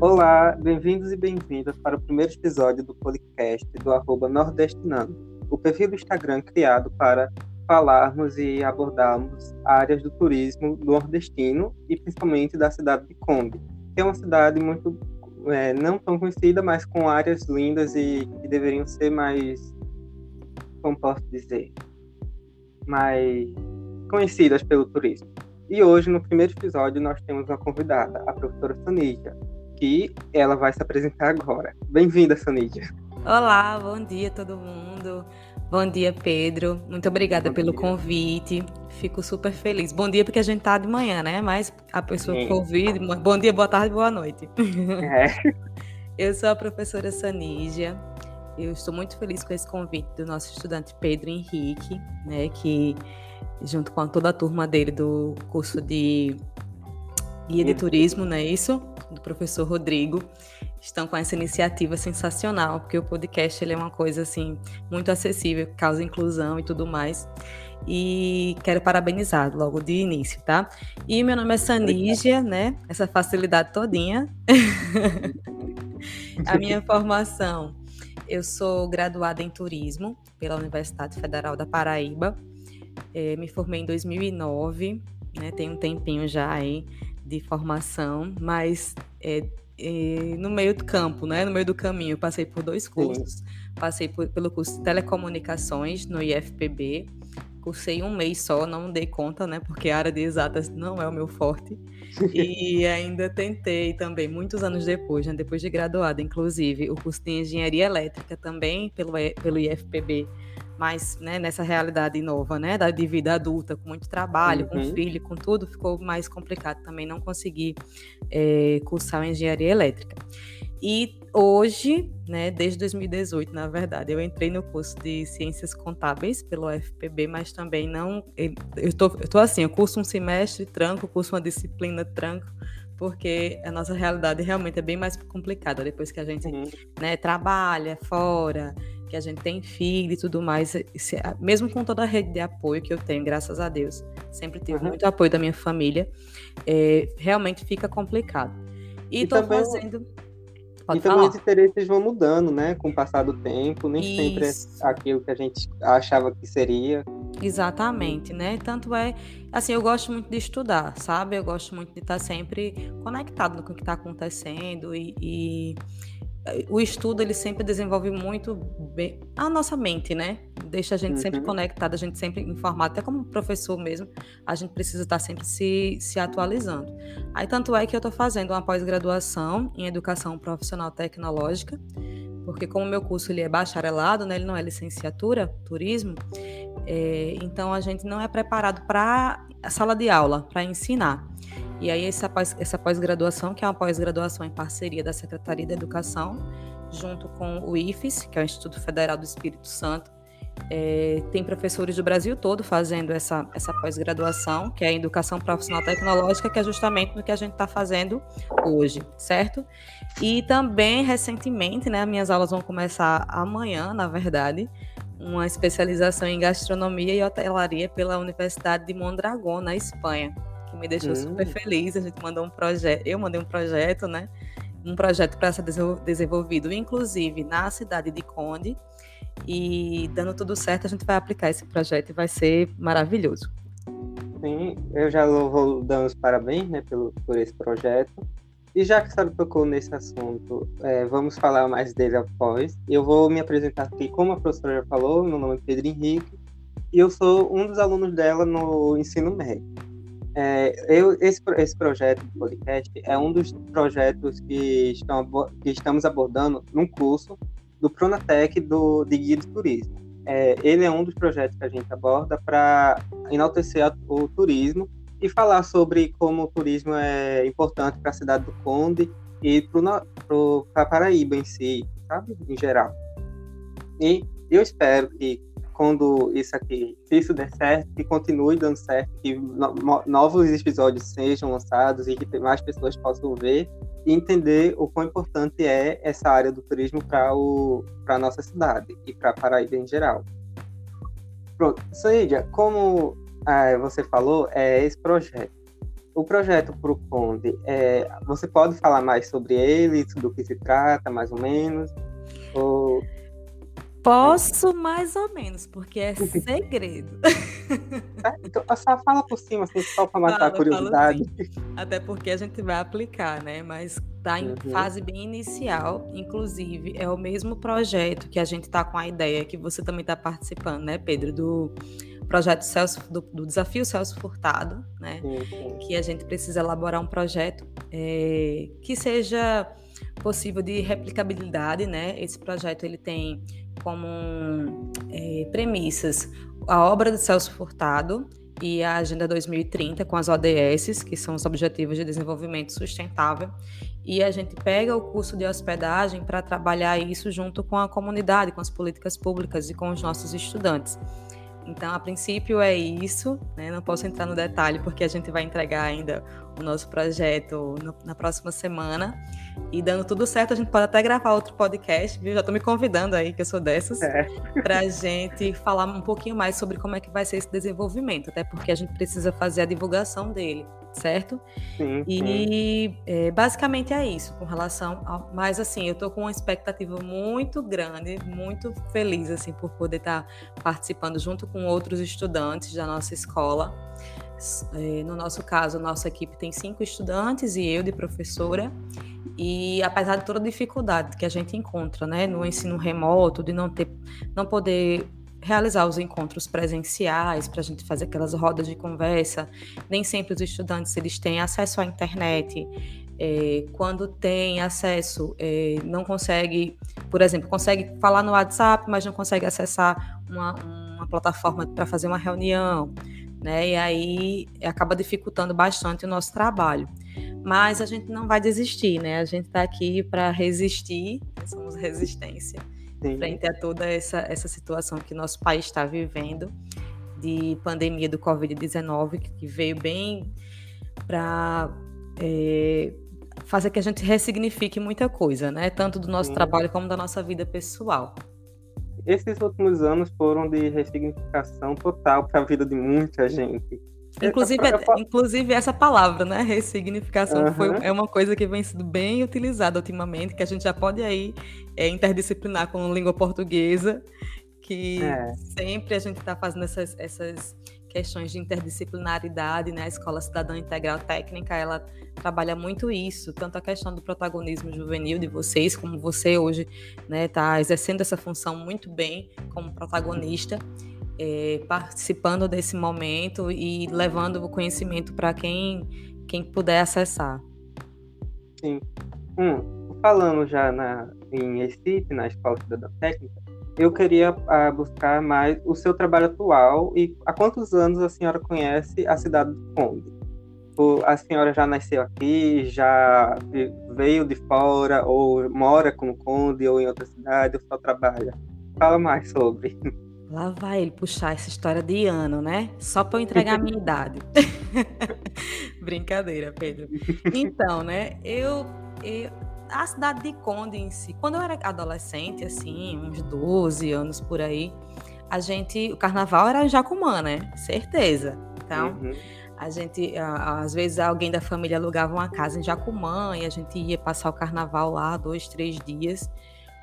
Olá, bem-vindos e bem-vindas para o primeiro episódio do podcast do arroba Nordestinando, o perfil do Instagram criado para falarmos e abordarmos áreas do turismo nordestino e principalmente da cidade de Conde, que é uma cidade muito é, não tão conhecida, mas com áreas lindas e que deveriam ser mais, como posso dizer, mais conhecidas pelo turismo. E hoje, no primeiro episódio, nós temos uma convidada, a professora Sonídia, que ela vai se apresentar agora. Bem-vinda, Sonídia. Olá, bom dia todo mundo. Bom dia, Pedro. Muito obrigada bom pelo dia. convite. Fico super feliz. Bom dia, porque a gente tá de manhã, né? Mas a pessoa Sim. que ouvir, bom dia, boa tarde, boa noite. É. Eu sou a professora Sanígia. Eu estou muito feliz com esse convite do nosso estudante Pedro Henrique, né? Que junto com toda a turma dele do curso de guia de turismo, não é isso? do professor Rodrigo, estão com essa iniciativa sensacional, porque o podcast ele é uma coisa assim muito acessível, causa inclusão e tudo mais. E quero parabenizar logo de início, tá? E meu nome é Sanígia, né? Essa facilidade todinha. A minha formação, eu sou graduada em turismo pela Universidade Federal da Paraíba. É, me formei em 2009, né? Tem um tempinho já aí de formação, mas é, é, no meio do campo, né? No meio do caminho, passei por dois cursos. Sim. Passei por, pelo curso de telecomunicações no IFPB. Cursei um mês só, não dei conta, né? Porque a área de exatas não é o meu forte. e ainda tentei também, muitos anos depois, né? depois de graduada, inclusive, o curso de engenharia elétrica também pelo, pelo IFPB mais né, nessa realidade nova, né, da, de vida adulta, com muito trabalho, uhum. com filho, com tudo, ficou mais complicado também não conseguir é, cursar engenharia elétrica. E hoje, né, desde 2018, na verdade, eu entrei no curso de Ciências Contábeis pelo UFPB, mas também não. Eu tô, eu tô assim, eu curso um semestre, tranco, curso uma disciplina, tranco, porque a nossa realidade realmente é bem mais complicada depois que a gente uhum. né, trabalha fora, que a gente tem filho e tudo mais, mesmo com toda a rede de apoio que eu tenho, graças a Deus, sempre tive uhum. muito apoio da minha família, é, realmente fica complicado. E, estou fazendo. Pode e falar. também os interesses vão mudando, né? Com o passar do tempo, nem Isso. sempre é aquilo que a gente achava que seria. Exatamente, né? Tanto é, assim, eu gosto muito de estudar, sabe? Eu gosto muito de estar sempre conectado com o que está acontecendo e, e o estudo ele sempre desenvolve muito bem a nossa mente, né? Deixa a gente uhum. sempre conectada, a gente sempre informado, até como professor mesmo, a gente precisa estar sempre se, se atualizando. Aí tanto é que eu estou fazendo uma pós-graduação em educação profissional tecnológica, porque como meu curso ele é bacharelado, né? Ele não é licenciatura, turismo, é, então a gente não é preparado para a sala de aula, para ensinar. E aí essa, pós, essa pós-graduação, que é uma pós-graduação em parceria da Secretaria da Educação, junto com o IFES, que é o Instituto Federal do Espírito Santo, é, tem professores do Brasil todo fazendo essa, essa pós-graduação, que é a Educação Profissional Tecnológica, que é justamente no que a gente está fazendo hoje, certo? E também, recentemente, né, minhas aulas vão começar amanhã, na verdade, uma especialização em gastronomia e hotelaria pela Universidade de Mondragón, na Espanha que me deixou hum. super feliz. A gente mandou um projeto, eu mandei um projeto, né? Um projeto para ser desenvolvido, inclusive na cidade de Conde. E dando tudo certo, a gente vai aplicar esse projeto e vai ser maravilhoso. Sim, eu já vou dando os parabéns né, pelo, por esse projeto. E já que a senhora tocou nesse assunto, é, vamos falar mais dele após. Eu vou me apresentar aqui, como a professora já falou, meu nome é Pedro Henrique, e eu sou um dos alunos dela no ensino médio. É, eu, esse, esse projeto do podcast é um dos projetos que, estão, que estamos abordando num curso do Pronatec do, de Guia de Turismo. É, ele é um dos projetos que a gente aborda para enaltecer o turismo e falar sobre como o turismo é importante para a cidade do Conde e para a Paraíba em si, sabe? Em geral. E eu espero que quando isso aqui, se isso der certo, que continue dando certo, que no, novos episódios sejam lançados e que mais pessoas possam ver e entender o quão importante é essa área do turismo para a nossa cidade e para Paraíba em geral. Pronto, Saídia, como é, você falou, é esse projeto. o projeto para o é, você pode falar mais sobre ele, do que se trata, mais ou menos? Ou... Posso mais ou menos, porque é segredo. É, então, só fala por cima, assim, só para matar fala, a curiosidade. Até porque a gente vai aplicar, né? Mas está em uhum. fase bem inicial. Inclusive, é o mesmo projeto que a gente está com a ideia, que você também está participando, né, Pedro? Do projeto Celso, do, do Desafio Celso Furtado, né? Uhum. Que a gente precisa elaborar um projeto é, que seja possível de replicabilidade, né? Esse projeto ele tem como é, premissas a obra de Celso Furtado e a Agenda 2030 com as ODS, que são os Objetivos de Desenvolvimento Sustentável, e a gente pega o curso de hospedagem para trabalhar isso junto com a comunidade, com as políticas públicas e com os nossos estudantes. Então, a princípio é isso, né? não posso entrar no detalhe porque a gente vai entregar ainda o nosso projeto no, na próxima semana. E dando tudo certo, a gente pode até gravar outro podcast, viu? Já estou me convidando aí, que eu sou dessas, é. para a gente falar um pouquinho mais sobre como é que vai ser esse desenvolvimento, até porque a gente precisa fazer a divulgação dele certo? Sim. E é, basicamente é isso com relação ao. Mas assim, eu estou com uma expectativa muito grande, muito feliz assim por poder estar tá participando junto com outros estudantes da nossa escola. É, no nosso caso, nossa equipe tem cinco estudantes e eu de professora. E apesar de toda a dificuldade que a gente encontra, né, no ensino remoto, de não ter, não poder realizar os encontros presenciais para a gente fazer aquelas rodas de conversa. Nem sempre os estudantes eles têm acesso à internet. É, quando tem acesso, é, não consegue, por exemplo, consegue falar no WhatsApp, mas não consegue acessar uma, uma plataforma para fazer uma reunião, né? E aí acaba dificultando bastante o nosso trabalho. Mas a gente não vai desistir, né? A gente está aqui para resistir, somos resistência Sim. frente a toda essa, essa situação que nosso país está vivendo de pandemia do Covid-19, que veio bem para é, fazer que a gente ressignifique muita coisa, né? Tanto do nosso Sim. trabalho como da nossa vida pessoal. Esses últimos anos foram de ressignificação total para a vida de muita gente. Inclusive, inclusive essa palavra, né? Ressignificação uhum. foi, é uma coisa que vem sendo bem utilizada ultimamente, que a gente já pode aí é, interdisciplinar com língua portuguesa, que é. sempre a gente está fazendo essas, essas questões de interdisciplinaridade, né? A Escola Cidadã Integral Técnica, ela trabalha muito isso, tanto a questão do protagonismo juvenil de vocês, como você hoje está né, tá exercendo essa função muito bem como protagonista é, participando desse momento e levando o conhecimento para quem, quem puder acessar. Sim. Hum, falando já na, em Recife, na Escola Cidadã Técnica, eu queria uh, buscar mais o seu trabalho atual e há quantos anos a senhora conhece a cidade do Conde? A senhora já nasceu aqui, já veio de fora, ou mora com o Conde, ou em outra cidade, ou só trabalha? Fala mais sobre. Lá vai ele puxar essa história de ano, né? Só para eu entregar a minha idade. Brincadeira, Pedro. Então, né? Eu, eu, a cidade de Conde em si, quando eu era adolescente, assim, uns 12 anos por aí, a gente, o carnaval era em Jacumã, né? Certeza. Então, uhum. a gente, às vezes alguém da família alugava uma casa em Jacumã e a gente ia passar o carnaval lá dois, três dias.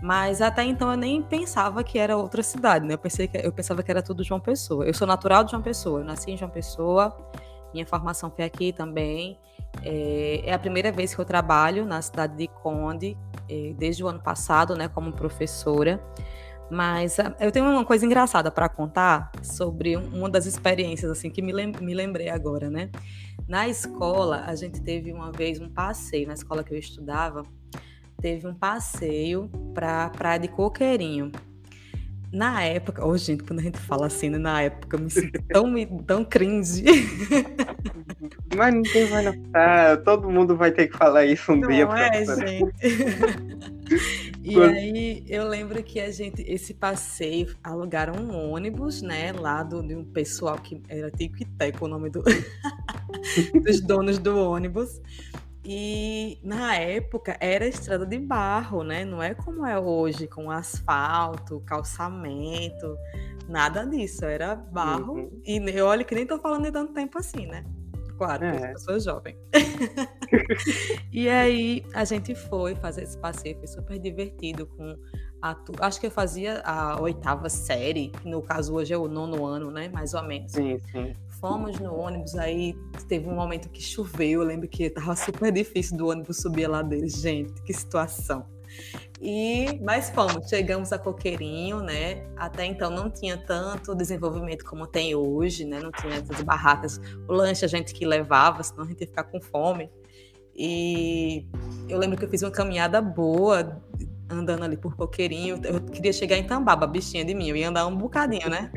Mas até então eu nem pensava que era outra cidade, né? Eu, pensei que, eu pensava que era tudo João Pessoa. Eu sou natural de João Pessoa, eu nasci em João Pessoa, minha formação foi aqui também. É, é a primeira vez que eu trabalho na cidade de Conde, é, desde o ano passado, né, como professora. Mas ah, eu tenho uma coisa engraçada para contar sobre uma das experiências assim que me, me lembrei agora, né? Na escola, a gente teve uma vez um passeio na escola que eu estudava teve um passeio para Praia de Coqueirinho. Na época, oh, gente, quando a gente fala assim, né, na época, eu me sinto tão, tão cringe. Mas ninguém vai notar, todo mundo vai ter que falar isso um Não dia. Não é, gente. e aí, eu lembro que a gente, esse passeio, alugaram um ônibus, né, lá do, de um pessoal que era Tico e Teco, o nome do, dos donos do ônibus. E na época era estrada de barro, né? Não é como é hoje, com asfalto, calçamento, nada disso. Era barro. Uhum. E olha que nem tô falando de tanto tempo assim, né? claro, é. eu sou jovem. e aí a gente foi fazer esse passeio, foi super divertido com a, acho que eu fazia a oitava série, no caso hoje é o nono ano, né, mais ou menos. Sim, sim. Fomos no ônibus, aí teve um momento que choveu, eu lembro que tava super difícil do ônibus subir a ladeira. Gente, que situação. E mas fomos, chegamos a Coqueirinho, né? Até então não tinha tanto desenvolvimento como tem hoje, né? Não tinha essas barracas, o lanche a gente que levava, senão a gente ia ficar com fome. E eu lembro que eu fiz uma caminhada boa andando ali por Coqueirinho. Eu queria chegar em Tambaba, bichinha de mim, eu ia andar um bocadinho, né?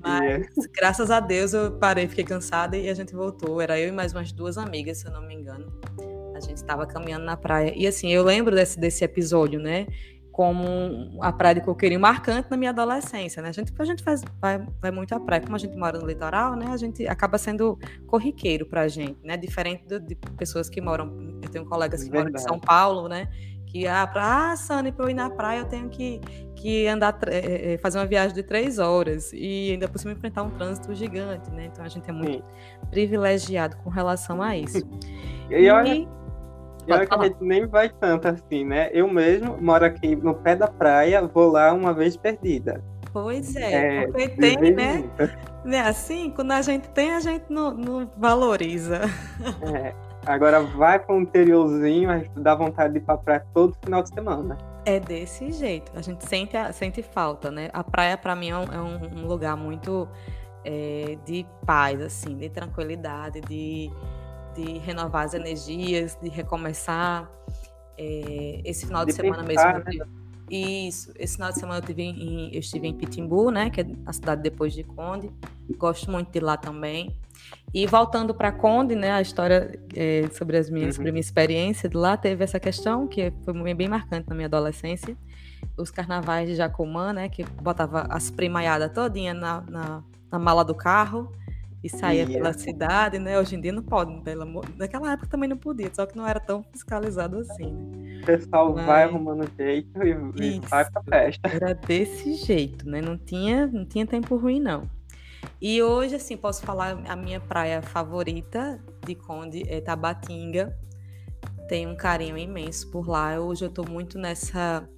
Mas graças a Deus eu parei, fiquei cansada e a gente voltou. Era eu e mais umas duas amigas, se eu não me engano. A gente estava caminhando na praia. E assim, eu lembro desse, desse episódio, né? Como a praia de Coqueirinho marcante na minha adolescência, né? A gente, a gente faz, vai, vai muito à praia. Como a gente mora no litoral, né? A gente acaba sendo corriqueiro pra gente, né? Diferente do, de pessoas que moram... Eu tenho colegas que Verdade. moram em São Paulo, né? Que ah, pra, ah, Sani, para eu ir na praia eu tenho que, que andar, é, fazer uma viagem de três horas e ainda por cima enfrentar um trânsito gigante, né? Então a gente é muito Sim. privilegiado com relação a isso. e, e olha, que a gente nem vai tanto assim, né? Eu mesmo moro aqui no pé da praia, vou lá uma vez perdida. Pois é, é porque tem, né? né? Assim, quando a gente tem, a gente não, não valoriza. É. Agora vai para um interiorzinho, a gente dá vontade de ir para praia todo final de semana. É desse jeito. A gente sente, sente falta, né? A praia, para mim, é um, é um, lugar muito é, de paz, assim, de tranquilidade, de de renovar as energias, de recomeçar. É, esse final de, de semana pensar, mesmo. Né? Isso, esse final de semana eu, tive em, eu estive em Pitimbu, né, que é a cidade depois de Conde. Gosto muito de lá também. E voltando para Conde, né, a história é, sobre, as minhas, uhum. sobre a minha experiência de lá, teve essa questão que foi bem marcante na minha adolescência. Os carnavais de Jacumã, né, que botava as primaiadas todinha na, na, na mala do carro e saía pela cidade, né? Hoje em dia não pode, pelo amor. Naquela época também não podia, só que não era tão fiscalizado assim, né? O pessoal Mas... vai arrumando jeito e, e vai pra festa. Era desse jeito, né? Não tinha, não tinha tempo ruim, não. E hoje, assim, posso falar a minha praia favorita de Conde é Tabatinga. Tenho um carinho imenso por lá. Hoje eu tô muito nessa.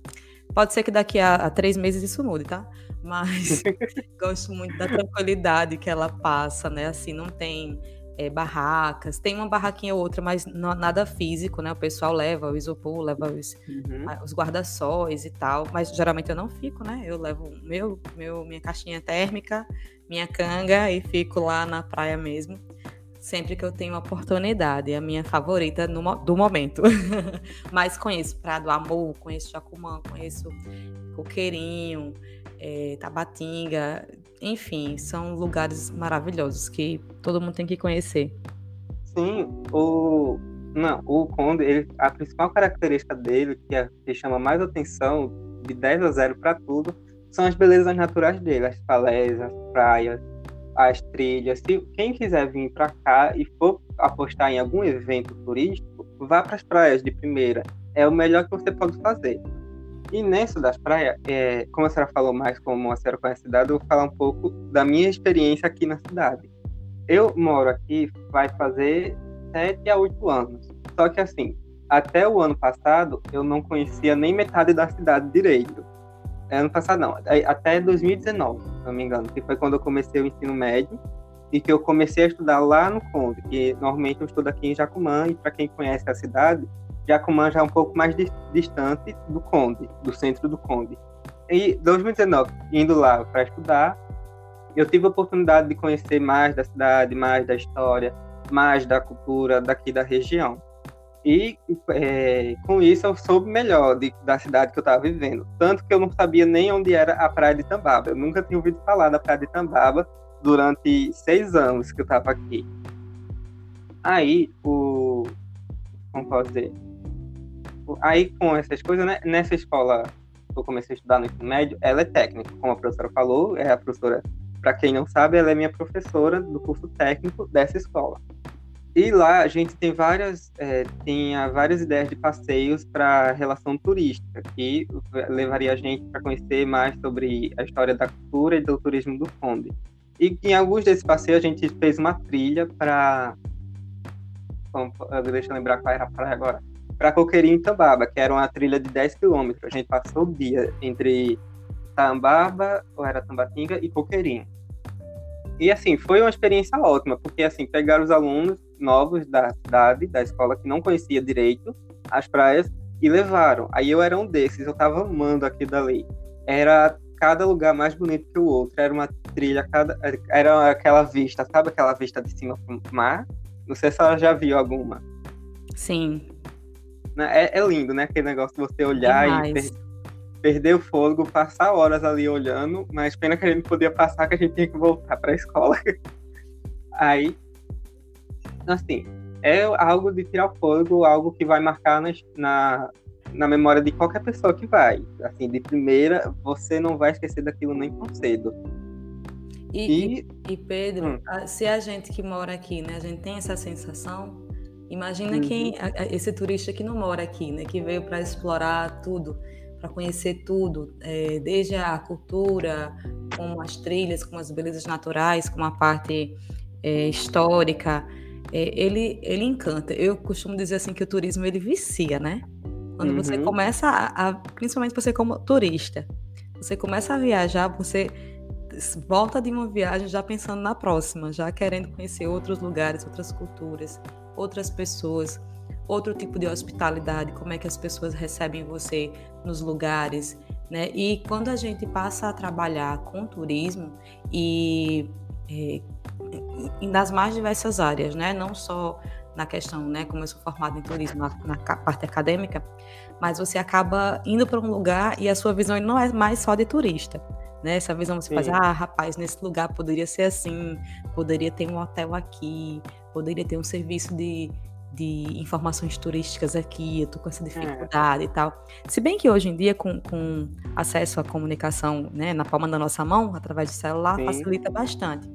Pode ser que daqui a, a três meses isso mude, tá? mas gosto muito da tranquilidade que ela passa, né? Assim, não tem é, barracas, tem uma barraquinha ou outra, mas não, nada físico, né? O pessoal leva o isopor, leva os, uhum. os guarda-sóis e tal, mas geralmente eu não fico, né? Eu levo meu, meu, minha caixinha térmica, minha canga e fico lá na praia mesmo. Sempre que eu tenho oportunidade, é a minha favorita no, do momento. mas conheço Praia do Amor, conheço Jacumã, conheço Coqueirinho, é, Tabatinga, enfim, são lugares maravilhosos que todo mundo tem que conhecer. Sim, o não, o Conde, ele, a principal característica dele, que, é, que chama mais atenção, de 10 a 0 para tudo, são as belezas naturais dele, as falésias, as praias, as trilhas. Se quem quiser vir para cá e for apostar em algum evento turístico, vá para as praias de primeira. É o melhor que você pode fazer. E nessa das praias, é, como a senhora falou mais como a senhora conhece a cidade, eu vou falar um pouco da minha experiência aqui na cidade. Eu moro aqui vai fazer sete a oito anos. Só que assim, até o ano passado eu não conhecia nem metade da cidade direito. Ano passado não, até 2019, se não me engano, que foi quando eu comecei o ensino médio e que eu comecei a estudar lá no Conde, que normalmente eu estudo aqui em Jacumã, e para quem conhece a cidade, Jacumã já é um pouco mais distante do Conde, do centro do Conde. E 2019, indo lá para estudar, eu tive a oportunidade de conhecer mais da cidade, mais da história, mais da cultura daqui da região. E é, com isso eu soube melhor de, da cidade que eu estava vivendo. Tanto que eu não sabia nem onde era a Praia de Tambaba. Eu nunca tinha ouvido falar da Praia de Tambaba durante seis anos que eu estava aqui. Aí, o. Como posso dizer? aí com essas coisas, né, nessa escola que eu comecei a estudar no ensino médio, ela é técnica, como a professora falou, é a professora, para quem não sabe, ela é minha professora do curso técnico dessa escola. E lá a gente tem várias, é, tinha várias ideias de passeios para relação turística, que levaria a gente para conhecer mais sobre a história da cultura e do turismo do Conde. E em alguns desses passeios a gente fez uma trilha para deixa eu lembrar qual era a praia agora, para Coqueirinho e Tambaba, que era uma trilha de 10 quilômetros. A gente passou o dia entre Tambaba, ou era Tambatinga, e Coqueirinho. E assim, foi uma experiência ótima, porque assim, pegaram os alunos novos da cidade, da escola, que não conhecia direito as praias, e levaram. Aí eu era um desses, eu tava amando aqui dali. Era cada lugar mais bonito que o outro, era uma trilha, cada, era aquela vista, sabe aquela vista de cima pro mar? Não sei se ela já viu alguma. Sim. Né, é, é lindo, né? Aquele negócio de você olhar Demais. e per perder o fôlego, passar horas ali olhando, mas pena que a gente não podia passar, que a gente tinha que voltar para a escola. Aí, assim, é algo de tirar o fôlego, algo que vai marcar na, na, na memória de qualquer pessoa que vai. Assim, de primeira, você não vai esquecer daquilo nem tão cedo. E, e, e Pedro, hum. se a gente que mora aqui, né, a gente tem essa sensação, imagina uhum. quem esse turista que não mora aqui, né, que veio para explorar tudo, para conhecer tudo, é, desde a cultura, como as trilhas, como as belezas naturais, como a parte é, histórica, é, ele ele encanta. Eu costumo dizer assim que o turismo ele vicia, né? Quando uhum. você começa a, a, principalmente você como turista, você começa a viajar, você volta de uma viagem já pensando na próxima, já querendo conhecer outros lugares, outras culturas, outras pessoas, outro tipo de hospitalidade, como é que as pessoas recebem você nos lugares, né? E quando a gente passa a trabalhar com turismo e, e nas mais diversas áreas, né? Não só na questão, né? Como eu sou formada em turismo na, na parte acadêmica, mas você acaba indo para um lugar e a sua visão não é mais só de turista né? Essa visão você Sim. faz, ah, rapaz, nesse lugar poderia ser assim, poderia ter um hotel aqui, poderia ter um serviço de, de informações turísticas aqui, eu tô com essa é. dificuldade é. e tal. Se bem que hoje em dia, com, com acesso à comunicação né, na palma da nossa mão, através de celular, Sim. facilita bastante.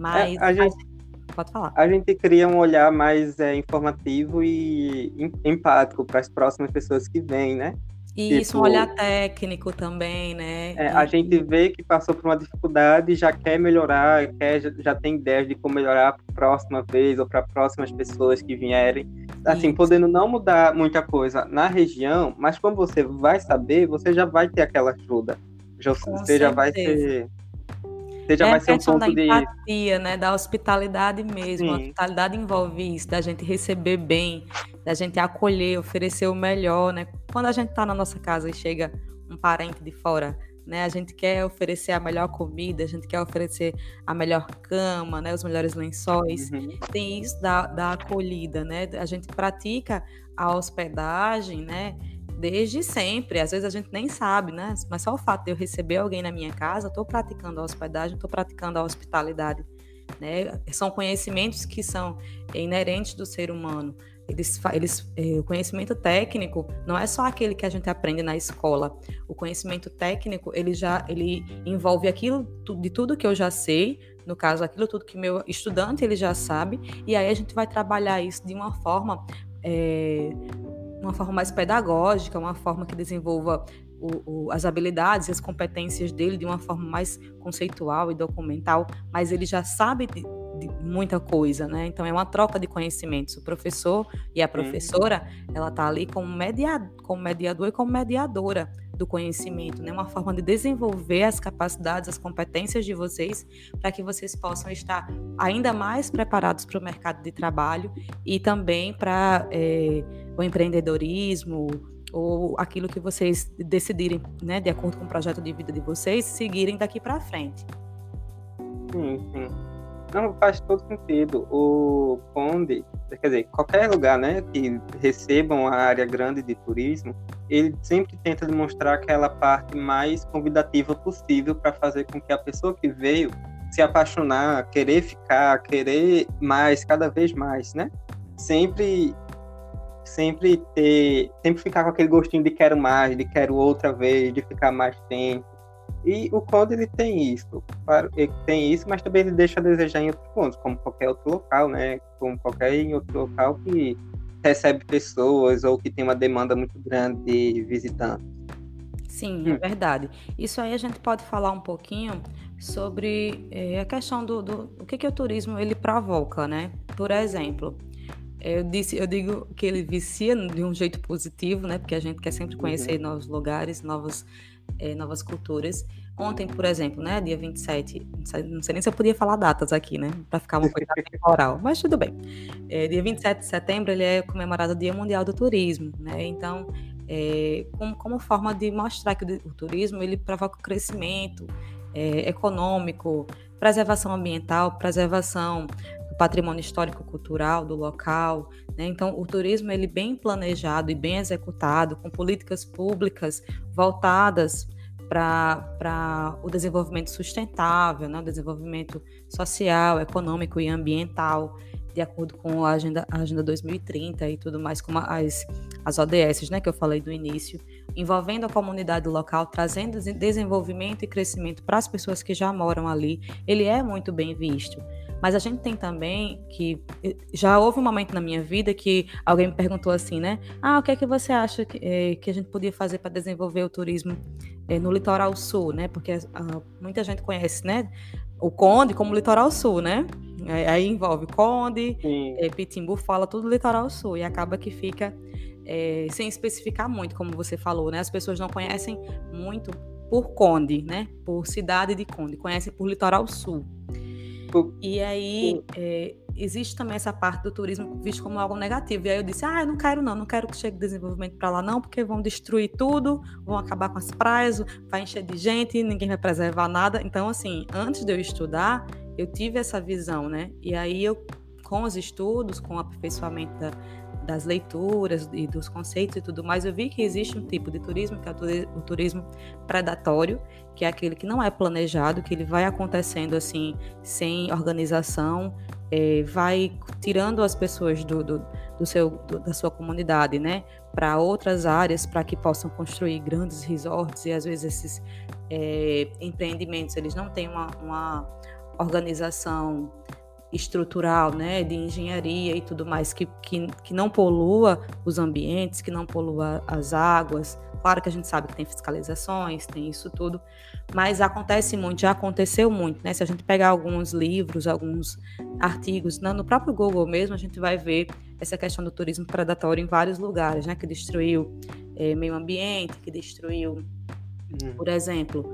Mas. É, a gente... Pode falar. A gente cria um olhar mais é, informativo e empático para as próximas pessoas que vêm, né? E isso, um tipo, olhar técnico também, né? É, a gente vê que passou por uma dificuldade e já quer melhorar, quer, já tem ideias de como melhorar para a próxima vez ou para próximas pessoas que vierem. Assim, isso. podendo não mudar muita coisa na região, mas como você vai saber, você já vai ter aquela ajuda. Já, você certeza. já vai ter já é vai ser um ponto da empatia, de... né? Da hospitalidade mesmo. Sim. A hospitalidade envolve isso, da gente receber bem, da gente acolher, oferecer o melhor, né? Quando a gente está na nossa casa e chega um parente de fora, né? A gente quer oferecer a melhor comida, a gente quer oferecer a melhor cama, né? Os melhores lençóis. Uhum. Tem isso da, da acolhida, né? A gente pratica a hospedagem, né? Desde sempre. Às vezes a gente nem sabe, né? Mas só o fato de eu receber alguém na minha casa, estou praticando a hospedagem, estou praticando a hospitalidade. Né? São conhecimentos que são inerentes do ser humano. Eles, eles, eh, o conhecimento técnico não é só aquele que a gente aprende na escola. O conhecimento técnico ele já ele envolve aquilo de tudo que eu já sei, no caso aquilo tudo que meu estudante ele já sabe, e aí a gente vai trabalhar isso de uma forma é, uma forma mais pedagógica, uma forma que desenvolva o, o, as habilidades e as competências dele de uma forma mais conceitual e documental, mas ele já sabe de, de muita coisa, né? Então é uma troca de conhecimentos. O professor e a professora, ela está ali como, media, como mediador e como mediadora do conhecimento, né? Uma forma de desenvolver as capacidades, as competências de vocês, para que vocês possam estar ainda mais preparados para o mercado de trabalho e também para é, o empreendedorismo ou aquilo que vocês decidirem, né, de acordo com o projeto de vida de vocês, seguirem daqui para frente. Sim, sim. Não faz todo sentido. O Conde, quer dizer, qualquer lugar, né, que receba uma área grande de turismo, ele sempre tenta demonstrar aquela parte mais convidativa possível para fazer com que a pessoa que veio se apaixonar, querer ficar, querer mais, cada vez mais, né? Sempre sempre ter, sempre ficar com aquele gostinho de quero mais, de quero outra vez, de ficar mais tempo. E o Conde ele tem isso, ele tem isso, mas também ele deixa a desejar em outros pontos, como qualquer outro local, né? Como qualquer outro local que recebe pessoas ou que tem uma demanda muito grande de visitantes. Sim, é hum. é verdade. Isso aí a gente pode falar um pouquinho sobre é, a questão do, do o que, que o turismo ele provoca, né? Por exemplo, Eu, disse, eu digo que ele vicia de um jeito positivo, né? Porque a gente quer sempre conhecer uhum. novos lugares, novas, é, novas culturas. Ontem, por exemplo, né, dia 27, não sei, não sei nem se eu podia falar datas aqui, né, para ficar uma coisa temporal, mas tudo bem. É, dia 27 de setembro, ele é comemorado o Dia Mundial do Turismo, né, então, é, como, como, forma de mostrar que o, o turismo, ele provoca o crescimento é, econômico, preservação ambiental, preservação patrimônio histórico-cultural do local, né, então, o turismo, ele bem planejado e bem executado, com políticas públicas voltadas para o desenvolvimento sustentável, né, o desenvolvimento social, econômico e ambiental, de acordo com a Agenda, a agenda 2030 e tudo mais, como as, as ODS, né, que eu falei do início, envolvendo a comunidade local, trazendo desenvolvimento e crescimento para as pessoas que já moram ali, ele é muito bem visto. Mas a gente tem também que já houve um momento na minha vida que alguém me perguntou assim, né? Ah, o que é que você acha que, é, que a gente podia fazer para desenvolver o turismo é, no litoral sul, né? Porque ah, muita gente conhece, né? O Conde como litoral sul, né? Aí envolve Conde, é, Pitimbu, fala tudo litoral sul e acaba que fica é, sem especificar muito, como você falou, né? As pessoas não conhecem muito por Conde, né? Por cidade de Conde, conhecem por litoral sul. E aí é, existe também essa parte do turismo visto como algo negativo. E aí eu disse: ah, eu não quero não, não quero que chegue desenvolvimento para lá não, porque vão destruir tudo, vão acabar com as praias, vai encher de gente, ninguém vai preservar nada. Então, assim, antes de eu estudar, eu tive essa visão, né? E aí eu, com os estudos, com o aperfeiçoamento da, das leituras e dos conceitos e tudo mais, eu vi que existe um tipo de turismo, que é o turismo predatório, que é aquele que não é planejado, que ele vai acontecendo assim, sem organização, é, vai tirando as pessoas do, do, do seu, do, da sua comunidade, né, para outras áreas, para que possam construir grandes resorts e às vezes esses é, empreendimentos eles não têm uma, uma organização estrutural, né, de engenharia e tudo mais, que, que, que não polua os ambientes, que não polua as águas. Claro que a gente sabe que tem fiscalizações, tem isso tudo, mas acontece muito, já aconteceu muito, né? Se a gente pegar alguns livros, alguns artigos, no próprio Google mesmo, a gente vai ver essa questão do turismo predatório em vários lugares, né? Que destruiu é, meio ambiente, que destruiu Hum. Por exemplo,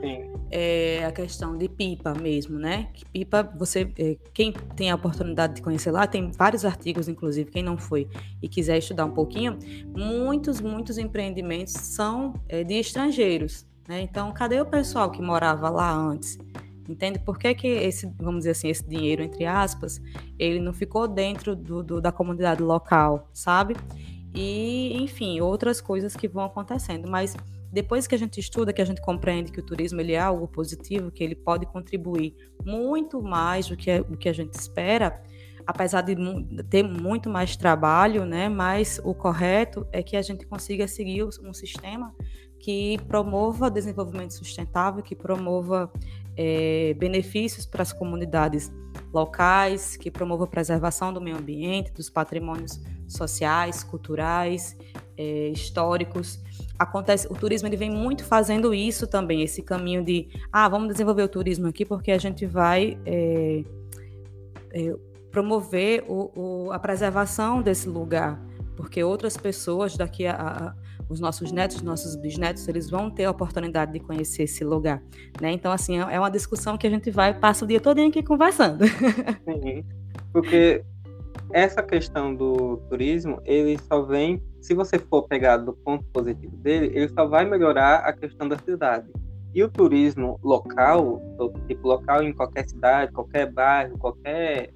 é, a questão de pipa mesmo, né? Que pipa, você, é, quem tem a oportunidade de conhecer lá, tem vários artigos, inclusive, quem não foi e quiser estudar um pouquinho, muitos, muitos empreendimentos são é, de estrangeiros, né? Então, cadê o pessoal que morava lá antes? Entende? Por que, que esse, vamos dizer assim, esse dinheiro, entre aspas, ele não ficou dentro do, do da comunidade local, sabe? E, enfim, outras coisas que vão acontecendo, mas depois que a gente estuda, que a gente compreende que o turismo ele é algo positivo, que ele pode contribuir muito mais do que, é, do que a gente espera, apesar de ter muito mais trabalho, né? Mas o correto é que a gente consiga seguir um sistema que promova desenvolvimento sustentável, que promova é, benefícios para as comunidades locais, que promova a preservação do meio ambiente, dos patrimônios sociais, culturais, é, históricos acontece, o turismo ele vem muito fazendo isso também, esse caminho de, ah, vamos desenvolver o turismo aqui porque a gente vai é, é, promover o, o, a preservação desse lugar, porque outras pessoas daqui a, a, os nossos netos, nossos bisnetos, eles vão ter a oportunidade de conhecer esse lugar, né? Então, assim, é, é uma discussão que a gente vai, passa o dia todo aqui conversando. Sim, porque essa questão do turismo, ele só vem, se você for pegar do ponto positivo dele, ele só vai melhorar a questão da cidade. E o turismo local, tipo local em qualquer cidade, qualquer bairro, qualquer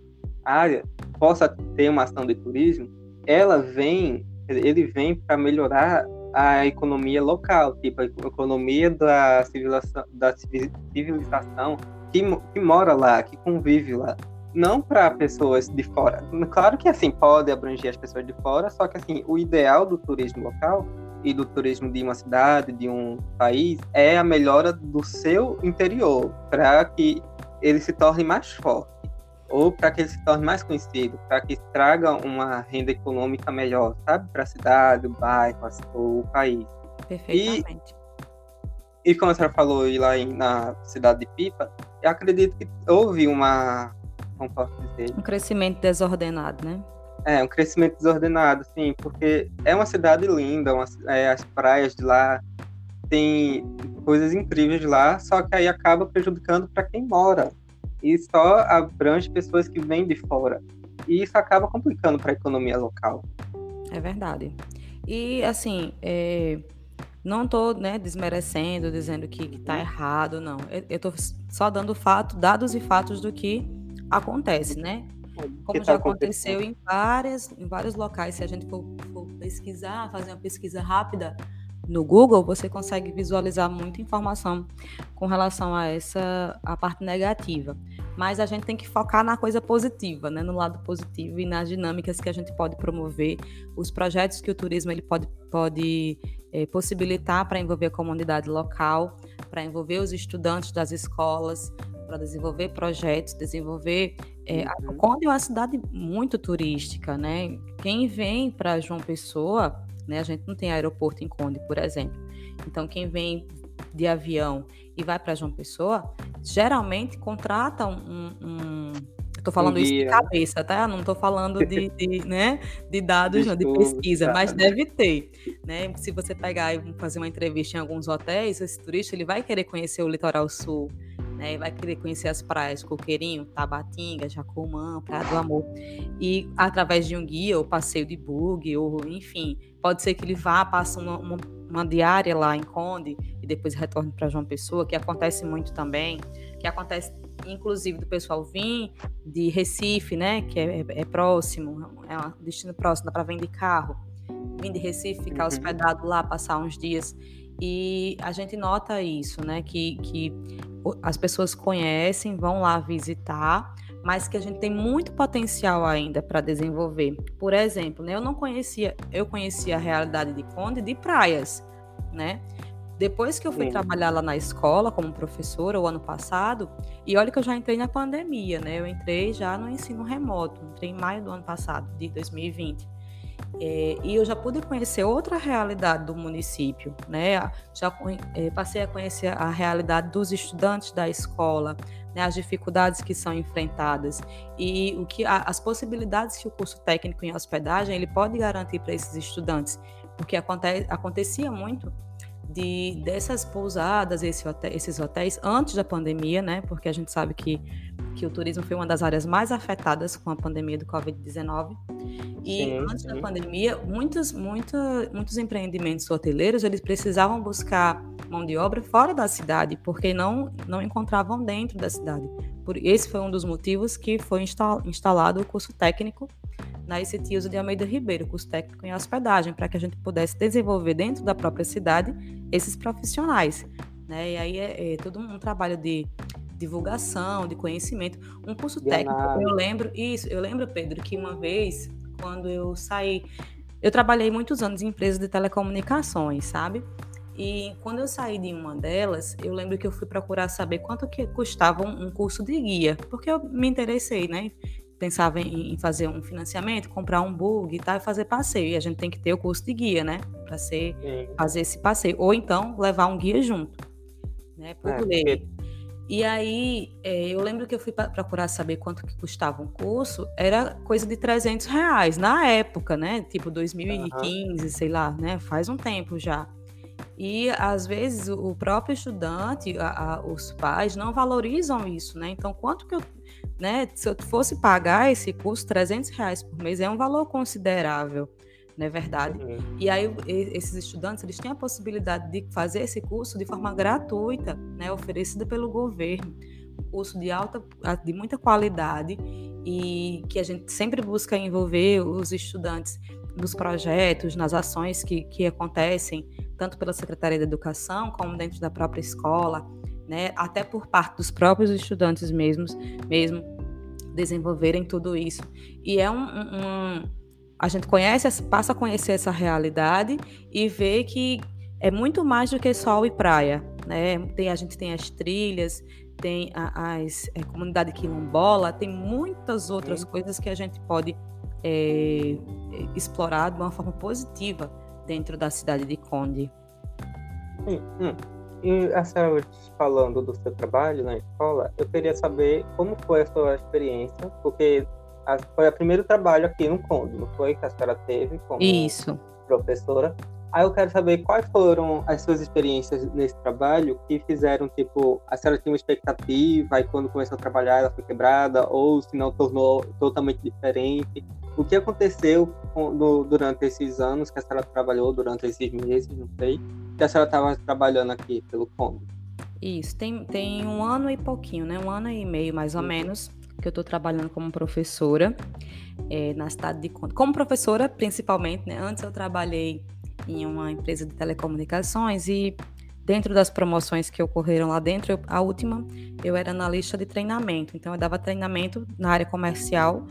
área, possa ter uma ação de turismo, ela vem, ele vem para melhorar a economia local, tipo a economia da civilização, da civilização que, que mora lá, que convive lá não para pessoas de fora. Claro que assim pode abranger as pessoas de fora, só que assim o ideal do turismo local e do turismo de uma cidade, de um país, é a melhora do seu interior para que ele se torne mais forte ou para que ele se torne mais conhecido, para que traga uma renda econômica melhor, sabe, para a cidade, o bairro, o país. Perfeitamente. E, e como a senhora falou lá em, na cidade de Pipa, eu acredito que houve uma como posso dizer? Um crescimento desordenado, né? É, um crescimento desordenado, sim, porque é uma cidade linda, uma, é, as praias de lá tem coisas incríveis de lá, só que aí acaba prejudicando para quem mora e só abrange pessoas que vêm de fora. E isso acaba complicando para a economia local. É verdade. E assim, é, não estou né, desmerecendo, dizendo que está errado, não. Eu estou só dando fato, dados e fatos do que acontece, né? Como tá já aconteceu em várias, em vários locais, se a gente for, for pesquisar, fazer uma pesquisa rápida, no Google, você consegue visualizar muita informação com relação a essa a parte negativa. Mas a gente tem que focar na coisa positiva, né? no lado positivo e nas dinâmicas que a gente pode promover, os projetos que o turismo ele pode, pode é, possibilitar para envolver a comunidade local, para envolver os estudantes das escolas, para desenvolver projetos, desenvolver. É, uhum. Conde é uma cidade muito turística, né? Quem vem para João Pessoa né? A gente não tem aeroporto em Conde, por exemplo. Então, quem vem de avião e vai para João Pessoa, geralmente contrata um. um Estou falando um isso de cabeça, tá? Não estou falando de, de, né, de dados, não, de pesquisa, tá. mas deve ter. Né? Se você pegar e fazer uma entrevista em alguns hotéis, esse turista ele vai querer conhecer o litoral sul, né? Vai querer conhecer as praias Coqueirinho, Tabatinga, Jacumã, Praia do Amor. E através de um guia, ou passeio de bug, ou enfim, pode ser que ele vá, passe uma, uma, uma diária lá em Conde e depois retorne para João Pessoa, que acontece muito também, que acontece inclusive do pessoal vir de Recife, né, que é, é, é próximo, é um destino próximo, dá para vir de carro, vir de Recife, ficar uhum. hospedado lá, passar uns dias. E a gente nota isso, né, que, que as pessoas conhecem, vão lá visitar, mas que a gente tem muito potencial ainda para desenvolver. Por exemplo, né, eu não conhecia, eu conhecia a realidade de Conde de praias, né? Depois que eu fui Sim. trabalhar lá na escola como professora o ano passado, e olha que eu já entrei na pandemia, né? Eu entrei já no ensino remoto, entrei em maio do ano passado, de 2020. É, e eu já pude conhecer outra realidade do município, né? Já é, passei a conhecer a realidade dos estudantes da escola, né? as dificuldades que são enfrentadas e o que as possibilidades que o curso técnico em hospedagem ele pode garantir para esses estudantes, porque aconte, acontecia muito de dessas pousadas, esse hotel, esses hotéis antes da pandemia, né? Porque a gente sabe que, que o turismo foi uma das áreas mais afetadas com a pandemia do Covid-19. E sim, antes sim. da pandemia, muitos, muitos, muitos empreendimentos hoteleiros eles precisavam buscar mão de obra fora da cidade, porque não, não encontravam dentro da cidade. Por, esse foi um dos motivos que foi instalado o curso técnico na ICT de Almeida Ribeiro, curso técnico em hospedagem, para que a gente pudesse desenvolver dentro da própria cidade esses profissionais. Né? E aí é, é todo um trabalho de divulgação, de conhecimento. Um curso técnico, eu lembro, isso, eu lembro, Pedro, que uma vez, quando eu saí, eu trabalhei muitos anos em empresas de telecomunicações, sabe? E quando eu saí de uma delas, eu lembro que eu fui procurar saber quanto que custava um, curso de guia, porque eu me interessei, né? pensava em, fazer um financiamento, comprar um bug e tal, e fazer passeio. E a gente tem que ter o curso de guia, né? Para fazer esse passeio. Ou então levar um guia junto, né? Por é, lei. E aí, é, eu lembro que eu fui procurar saber quanto que custava um curso, era coisa de 300 reais na época, né? Tipo 2015, uhum. sei lá, né? Faz um tempo já. E às vezes o próprio estudante, a, a, os pais não valorizam isso, né? Então, quanto que eu né? Se eu fosse pagar esse curso, 300 reais por mês é um valor considerável, não é verdade? Uhum. E aí esses estudantes eles têm a possibilidade de fazer esse curso de forma gratuita, né? Oferecida pelo governo, um curso de alta, de muita qualidade e que a gente sempre busca envolver os estudantes nos projetos, nas ações que, que acontecem, tanto pela Secretaria da Educação como dentro da própria escola, né, até por parte dos próprios estudantes mesmos, mesmo desenvolverem tudo isso. E é um, um a gente conhece, passa a conhecer essa realidade e vê que é muito mais do que sol e praia, né? Tem, a gente tem as trilhas, tem a, as a é, comunidade quilombola, tem muitas outras Sim. coisas que a gente pode é, explorar de uma forma positiva dentro da cidade de Conde. Sim, hum. E a senhora falando do seu trabalho na escola, eu queria saber como foi a sua experiência, porque foi o primeiro trabalho aqui no Conde, não foi que a senhora teve como Isso. professora. Aí eu quero saber quais foram as suas experiências nesse trabalho que fizeram, tipo, a senhora tinha uma expectativa, e quando começou a trabalhar ela foi quebrada, ou se não tornou totalmente diferente. O que aconteceu no, durante esses anos que a senhora trabalhou, durante esses meses, não sei, que a senhora estava trabalhando aqui pelo Conde? Isso, tem, tem um ano e pouquinho, né? Um ano e meio, mais ou menos, que eu estou trabalhando como professora é, na cidade de. Como professora, principalmente, né? Antes eu trabalhei em uma empresa de telecomunicações e dentro das promoções que ocorreram lá dentro, eu, a última, eu era analista de treinamento. Então eu dava treinamento na área comercial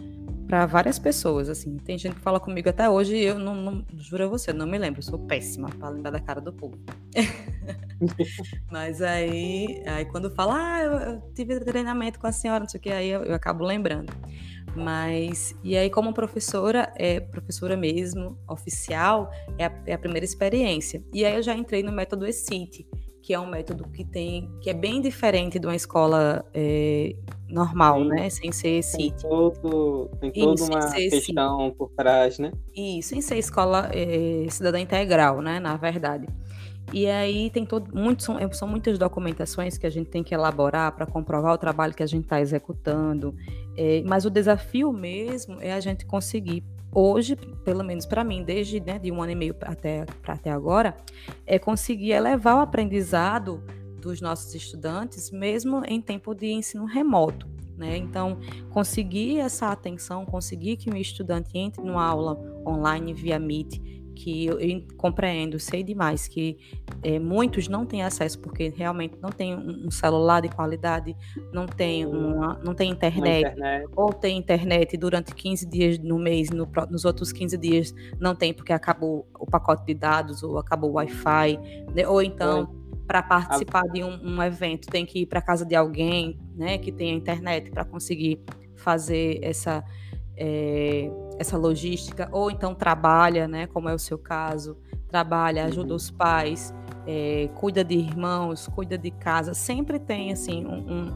para várias pessoas, assim. Tem gente que fala comigo até hoje e eu não, não juro a você, não me lembro, eu sou péssima para lembrar da cara do povo. Mas aí, aí quando fala, ah, eu, eu, tive treinamento com a senhora, não sei o que, aí eu, eu acabo lembrando. Mas, e aí, como professora, é professora mesmo, oficial, é a, é a primeira experiência. E aí eu já entrei no método ECIT, que é um método que tem, que é bem diferente de uma escola é, normal, Sim. né? Sem ser ECIT. Tem, todo, tem toda Isso, uma questão por trás, né? Isso, sem ser escola é, cidadã integral, né? Na verdade. E aí tem todo, muito, são, são muitas documentações que a gente tem que elaborar para comprovar o trabalho que a gente está executando. É, mas o desafio mesmo é a gente conseguir hoje, pelo menos para mim, desde né, de um ano e meio até, até agora, é conseguir elevar o aprendizado dos nossos estudantes, mesmo em tempo de ensino remoto. Né? Então, conseguir essa atenção, conseguir que um estudante entre numa aula online via Meet que eu, eu compreendo, sei demais que é, muitos não têm acesso porque realmente não tem um, um celular de qualidade, não tem, uma, não tem internet, internet, ou tem internet durante 15 dias no mês, no, nos outros 15 dias não tem porque acabou o pacote de dados ou acabou o Wi-Fi, né? ou então para participar de um, um, evento tem que ir para casa de alguém, né, que tenha internet para conseguir fazer essa é, essa logística, ou então trabalha, né, como é o seu caso, trabalha, ajuda os pais, é, cuida de irmãos, cuida de casa, sempre tem assim um,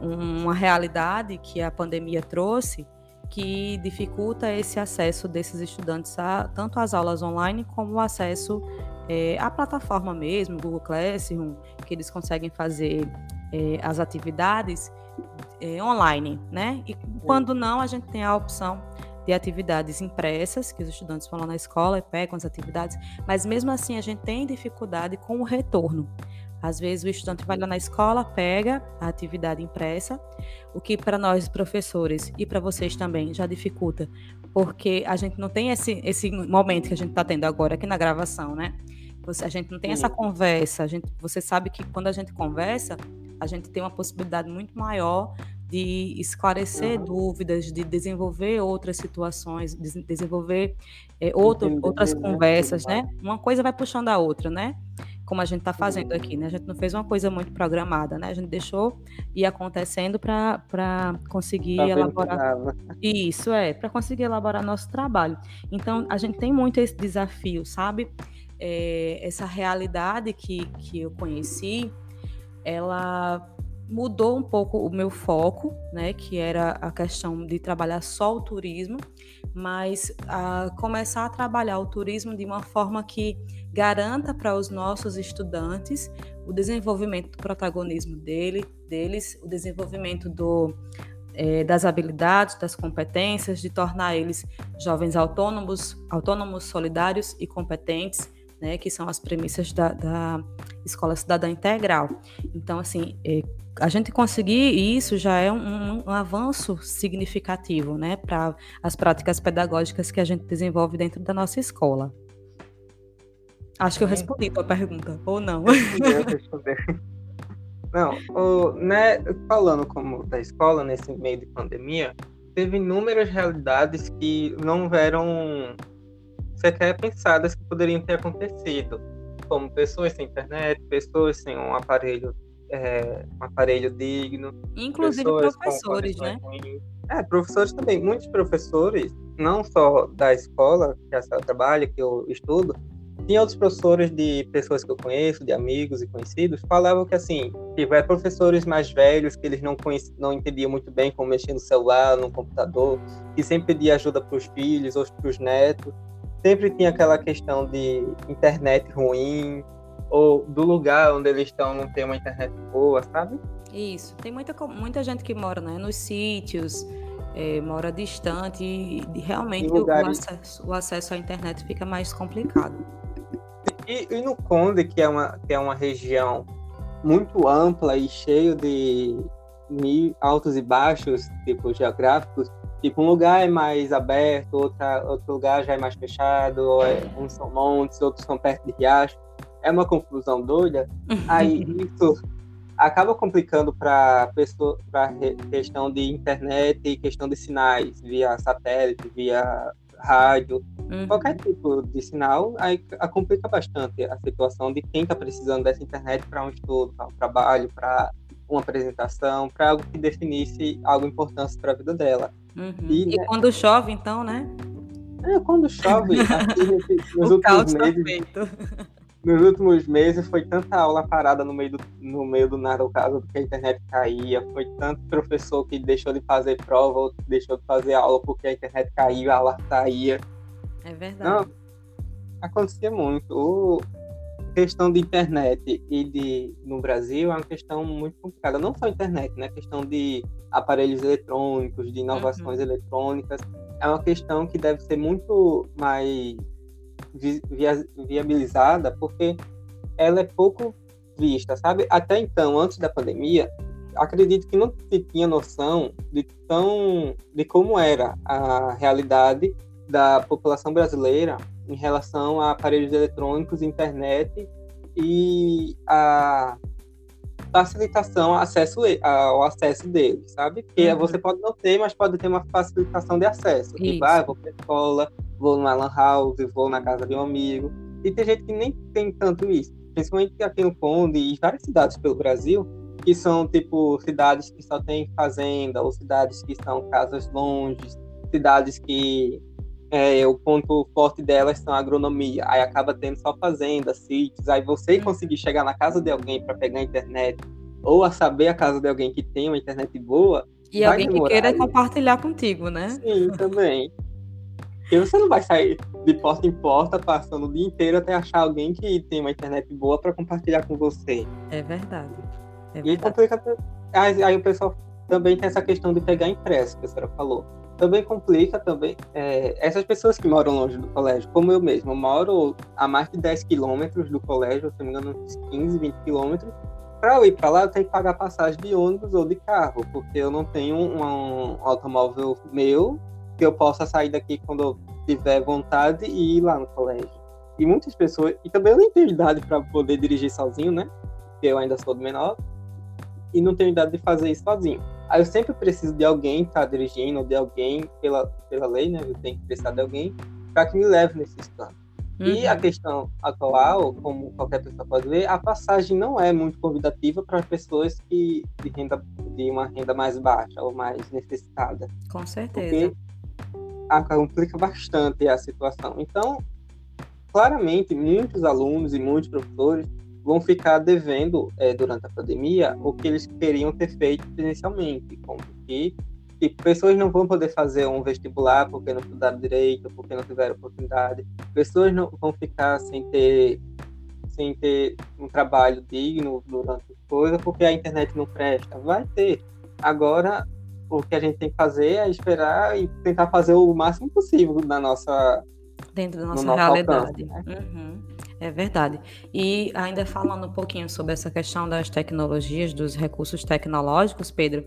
um, uma realidade que a pandemia trouxe que dificulta esse acesso desses estudantes a tanto às aulas online como o acesso é, à plataforma mesmo, Google Classroom, que eles conseguem fazer é, as atividades é, online, né? E quando não, a gente tem a opção de atividades impressas, que os estudantes vão lá na escola e pegam as atividades, mas mesmo assim a gente tem dificuldade com o retorno. Às vezes o estudante vai lá na escola, pega a atividade impressa, o que para nós professores e para vocês também já dificulta, porque a gente não tem esse, esse momento que a gente está tendo agora aqui na gravação, né? Você, a gente não tem essa conversa, a gente, você sabe que quando a gente conversa, a gente tem uma possibilidade muito maior de esclarecer dúvidas, de desenvolver outras situações, de desenvolver é, outro, outras né, conversas, né? Uma coisa vai puxando a outra, né? Como a gente está fazendo aqui, né? A gente não fez uma coisa muito programada, né? A gente deixou ir acontecendo para conseguir tá elaborar. Isso é, para conseguir elaborar nosso trabalho. Então, a gente tem muito esse desafio, sabe? É, essa realidade que, que eu conheci, ela mudou um pouco o meu foco, né, que era a questão de trabalhar só o turismo, mas a começar a trabalhar o turismo de uma forma que garanta para os nossos estudantes o desenvolvimento do protagonismo dele, deles, o desenvolvimento do, é, das habilidades, das competências, de tornar eles jovens autônomos, autônomos, solidários e competentes né, que são as premissas da, da Escola Cidadã Integral. Então, assim, é, a gente conseguir isso já é um, um avanço significativo né, para as práticas pedagógicas que a gente desenvolve dentro da nossa escola. Acho que eu respondi a tua pergunta, ou não? Não, o, né, falando como da escola, nesse meio de pandemia, teve inúmeras realidades que não eram sequer pensadas que poderiam ter acontecido, como pessoas sem internet, pessoas sem um aparelho, é, um aparelho digno, inclusive professores, né? Ruins. É, professores também. Muitos professores, não só da escola que a senhora trabalha, que eu estudo, tinha outros professores de pessoas que eu conheço, de amigos e conhecidos, falavam que assim, tiver professores mais velhos que eles não conheciam, não entendiam muito bem como mexer no celular, no computador, que sempre pedia ajuda para os filhos ou para os netos, sempre tinha aquela questão de internet ruim ou do lugar onde eles estão não ter uma internet boa, sabe? Isso. Tem muita, muita gente que mora né, nos sítios, é, mora distante e realmente lugares... o, acesso, o acesso à internet fica mais complicado. E, e, no Conde, que é, uma, que é uma região muito ampla e cheio de altos e baixos, tipo, geográficos, tipo, um lugar é mais aberto, outra, outro lugar já é mais fechado, é, uns são montes, outros são perto de riacho. É uma confusão doida. Aí isso acaba complicando para pessoa para questão de internet e questão de sinais via satélite, via rádio, uhum. qualquer tipo de sinal, aí complica bastante a situação de quem está precisando dessa internet para um estudo, para um trabalho, para uma apresentação, para algo que definisse algo importante para a vida dela. Uhum. E, e né, quando chove, então, né? É, quando chove, nos últimos tá meses, nos últimos meses foi tanta aula parada no meio do, no meio do nada, o caso que a internet caía, foi tanto professor que deixou de fazer prova ou deixou de fazer aula porque a internet caiu, a aula saía. É verdade. Não, acontecia muito. O, questão de internet e de no Brasil é uma questão muito complicada. Não só a internet, né? A questão de aparelhos eletrônicos, de inovações uhum. eletrônicas, é uma questão que deve ser muito mais viabilizada porque ela é pouco vista, sabe? Até então, antes da pandemia, acredito que não se tinha noção de tão de como era a realidade da população brasileira em relação a aparelhos eletrônicos, internet e a facilitação acesso, ao acesso deles, sabe? Porque uhum. você pode não ter, mas pode ter uma facilitação de acesso. Tipo, ah, vou para escola, vou numa lan house, vou na casa de um amigo. E tem gente que nem tem tanto isso. Principalmente aqui no Conde e várias cidades pelo Brasil, que são, tipo, cidades que só tem fazenda, ou cidades que são casas longe, cidades que é, o ponto forte delas são a agronomia. Aí acaba tendo só fazenda, sítios. Aí você uhum. conseguir chegar na casa de alguém para pegar a internet, ou a saber a casa de alguém que tem uma internet boa. E alguém que queira compartilhar contigo, né? Sim, também. Porque você não vai sair de porta em porta passando o dia inteiro até achar alguém que tem uma internet boa para compartilhar com você. É verdade. É verdade. E complica. Aí, aí, o pessoal também tem essa questão de pegar impresso, que a senhora falou. Também complica também é, essas pessoas que moram longe do colégio, como eu mesmo, eu moro a mais de 10 quilômetros do colégio, se não me engano, uns 15, 20 quilômetros. Para eu ir para lá, eu tenho que pagar passagem de ônibus ou de carro, porque eu não tenho um, um automóvel meu que eu possa sair daqui quando eu tiver vontade e ir lá no colégio. E muitas pessoas, e também eu nem tenho idade para poder dirigir sozinho, né? Porque eu ainda sou do menor, e não tenho idade de fazer isso sozinho. Aí eu sempre preciso de alguém estar tá dirigindo, ou de alguém, pela, pela lei, né? Eu tenho que precisar de alguém para que me leve nesses planos. Uhum. E a questão atual, como qualquer pessoa pode ver, a passagem não é muito convidativa para pessoas que de renda de uma renda mais baixa ou mais necessitada. Com certeza. Porque complica bastante a situação. Então, claramente, muitos alunos e muitos professores vão ficar devendo é, durante a pandemia o que eles queriam ter feito presencialmente, como que tipo, pessoas não vão poder fazer um vestibular porque não estudaram direito, porque não tiveram oportunidade, pessoas não vão ficar sem ter sem ter um trabalho digno durante coisa porque a internet não presta. Vai ter. Agora o que a gente tem que fazer é esperar e tentar fazer o máximo possível na nossa dentro da nossa realidade. Alcance, né? uhum, é verdade. E ainda falando um pouquinho sobre essa questão das tecnologias, dos recursos tecnológicos, Pedro,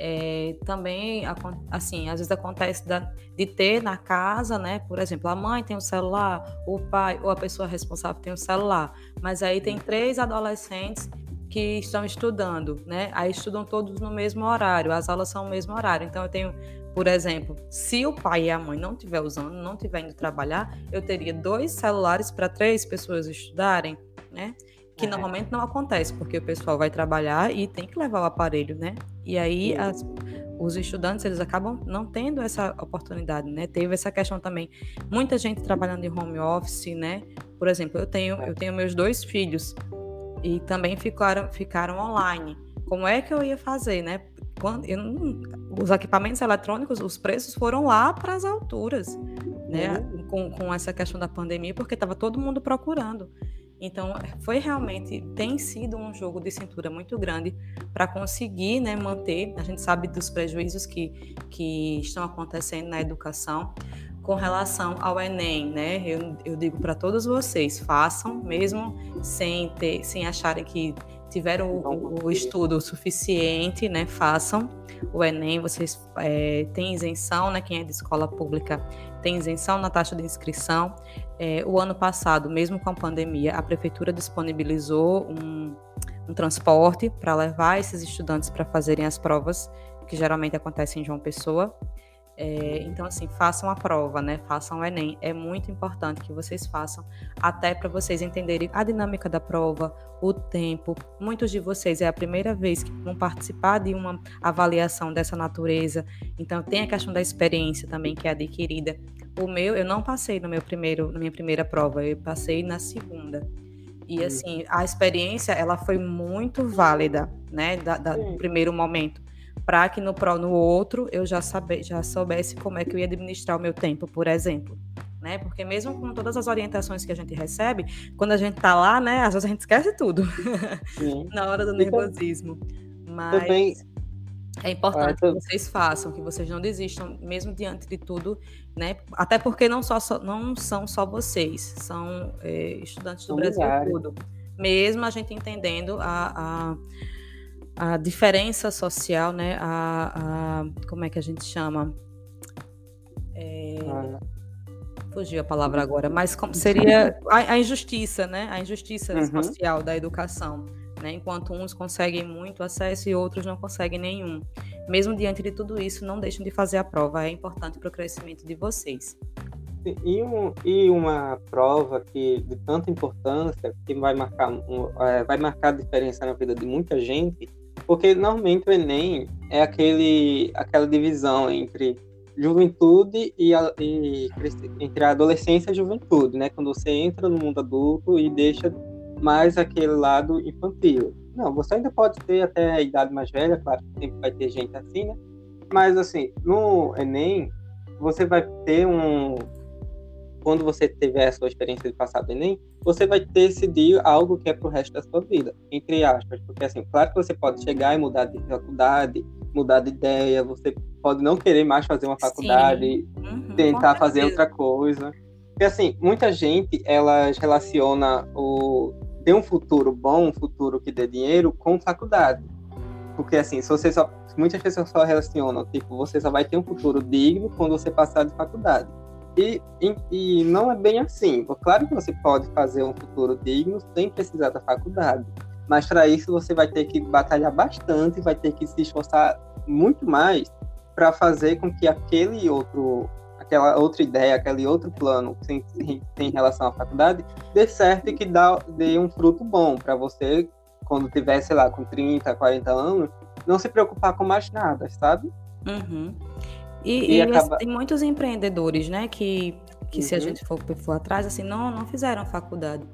é, também, assim, às vezes acontece da, de ter na casa, né? Por exemplo, a mãe tem um celular, o pai ou a pessoa responsável tem um celular, mas aí tem três adolescentes que estão estudando, né? Aí estudam todos no mesmo horário, as aulas são no mesmo horário. Então eu tenho, por exemplo, se o pai e a mãe não estiver usando, não estiver indo trabalhar, eu teria dois celulares para três pessoas estudarem, né? Que é. normalmente não acontece, porque o pessoal vai trabalhar e tem que levar o aparelho, né? E aí as, os estudantes eles acabam não tendo essa oportunidade, né? Teve essa questão também, muita gente trabalhando em home office, né? Por exemplo, eu tenho eu tenho meus dois filhos e também ficaram ficaram online. Como é que eu ia fazer, né? Quando eu, os equipamentos eletrônicos, os preços foram lá para as alturas, né? Uhum. Com, com essa questão da pandemia, porque estava todo mundo procurando. Então, foi realmente, tem sido um jogo de cintura muito grande para conseguir né, manter. A gente sabe dos prejuízos que, que estão acontecendo na educação com relação ao Enem, né? Eu, eu digo para todos vocês, façam, mesmo sem, ter, sem acharem que tiveram o, o estudo suficiente, né? Façam o Enem, vocês é, têm isenção, né? Quem é de escola pública tem isenção na taxa de inscrição. É, o ano passado, mesmo com a pandemia, a prefeitura disponibilizou um, um transporte para levar esses estudantes para fazerem as provas, que geralmente acontecem em João Pessoa. É, então, assim, façam a prova, né? Façam o Enem. É muito importante que vocês façam, até para vocês entenderem a dinâmica da prova, o tempo. Muitos de vocês é a primeira vez que vão participar de uma avaliação dessa natureza. Então, tem a questão da experiência também que é adquirida. O meu, eu não passei no meu primeiro, na minha primeira prova, eu passei na segunda. E assim, a experiência ela foi muito válida, né, da, da do primeiro momento para que no, no outro eu já, sabe, já soubesse como é que eu ia administrar o meu tempo, por exemplo. Né? Porque mesmo com todas as orientações que a gente recebe, quando a gente está lá, né, às vezes a gente esquece tudo na hora do nervosismo. Mas também... é importante que vocês façam, que vocês não desistam, mesmo diante de tudo, né? Até porque não, só, não são só vocês, são é, estudantes do são Brasil todo. Mesmo a gente entendendo a, a a diferença social, né? A, a, como é que a gente chama? É. Fugiu a palavra agora, mas como seria a, a injustiça, né? A injustiça uhum. social da educação, né? Enquanto uns conseguem muito acesso e outros não conseguem nenhum. Mesmo diante de tudo isso, não deixem de fazer a prova, é importante para o crescimento de vocês. E, um, e uma prova que de tanta importância que vai marcar, um, é, vai marcar a diferença na vida de muita gente porque normalmente o Enem é aquele, aquela divisão entre juventude e, e, entre a adolescência e a juventude, né? Quando você entra no mundo adulto e deixa mais aquele lado infantil. Não, você ainda pode ter até a idade mais velha, claro que sempre vai ter gente assim, né? Mas assim, no Enem, você vai ter um, quando você tiver a sua experiência de passar do Enem, você vai decidir algo que é pro resto da sua vida, entre aspas. Porque, assim, claro que você pode chegar e mudar de faculdade, mudar de ideia, você pode não querer mais fazer uma faculdade, uhum, tentar fazer outra coisa. Porque, assim, muita gente, elas relaciona o ter um futuro bom, um futuro que dê dinheiro, com faculdade. Porque, assim, se você só... Muitas pessoas só relacionam, tipo, você só vai ter um futuro digno quando você passar de faculdade. E, e, e, não é bem assim. Claro que você pode fazer um futuro digno sem precisar da faculdade, mas para isso você vai ter que batalhar bastante, vai ter que se esforçar muito mais para fazer com que aquele outro, aquela outra ideia, aquele outro plano tem, em relação à faculdade dê certo e que dá, dê um fruto bom para você quando tiver, sei lá, com 30, 40 anos, não se preocupar com mais nada, sabe? Uhum. E, e, acaba... tem muitos empreendedores, né, que, que uhum. se a uhum. gente for, for atrás, assim, não, não fizeram faculdade.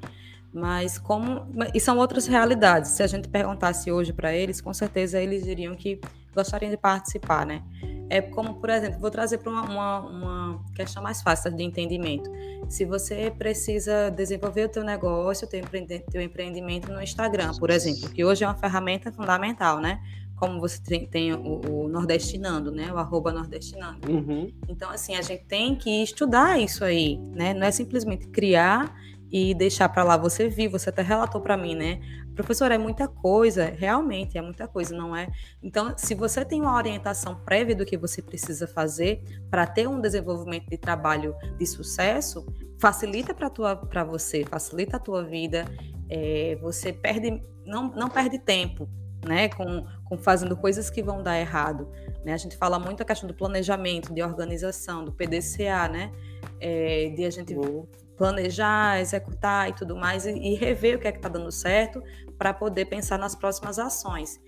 Mas como. E são outras realidades. Se a gente perguntasse hoje para eles, com certeza eles diriam que gostariam de participar, né? É como, por exemplo, vou trazer para uma, uma, uma, questão mais fácil de entendimento. Se você precisa desenvolver o teu negócio, o teu empreendimento no Instagram, por exemplo, que hoje é uma ferramenta fundamental, né? Como você tem, tem o, o, nordestinando, né? O arroba nordestinando. Uhum. Então, assim, a gente tem que estudar isso aí, né? Não é simplesmente criar e deixar para lá. Você viu, você até relatou para mim, né? Professor, é muita coisa, realmente é muita coisa, não é? Então, se você tem uma orientação prévia do que você precisa fazer para ter um desenvolvimento de trabalho de sucesso, facilita para você, facilita a tua vida, é, você perde, não, não perde tempo, né, com, com fazendo coisas que vão dar errado. Né? A gente fala muito a questão do planejamento, de organização, do PDCA, né? É, de a gente planejar, executar e tudo mais, e, e rever o que é que está dando certo para poder pensar nas próximas ações.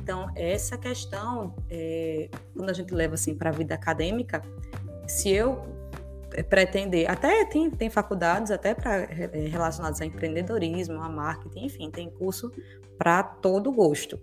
Então, essa questão, é, quando a gente leva assim para a vida acadêmica, se eu pretender, até tem, tem faculdades até para é, relacionadas a empreendedorismo, a marketing, enfim, tem curso para todo gosto.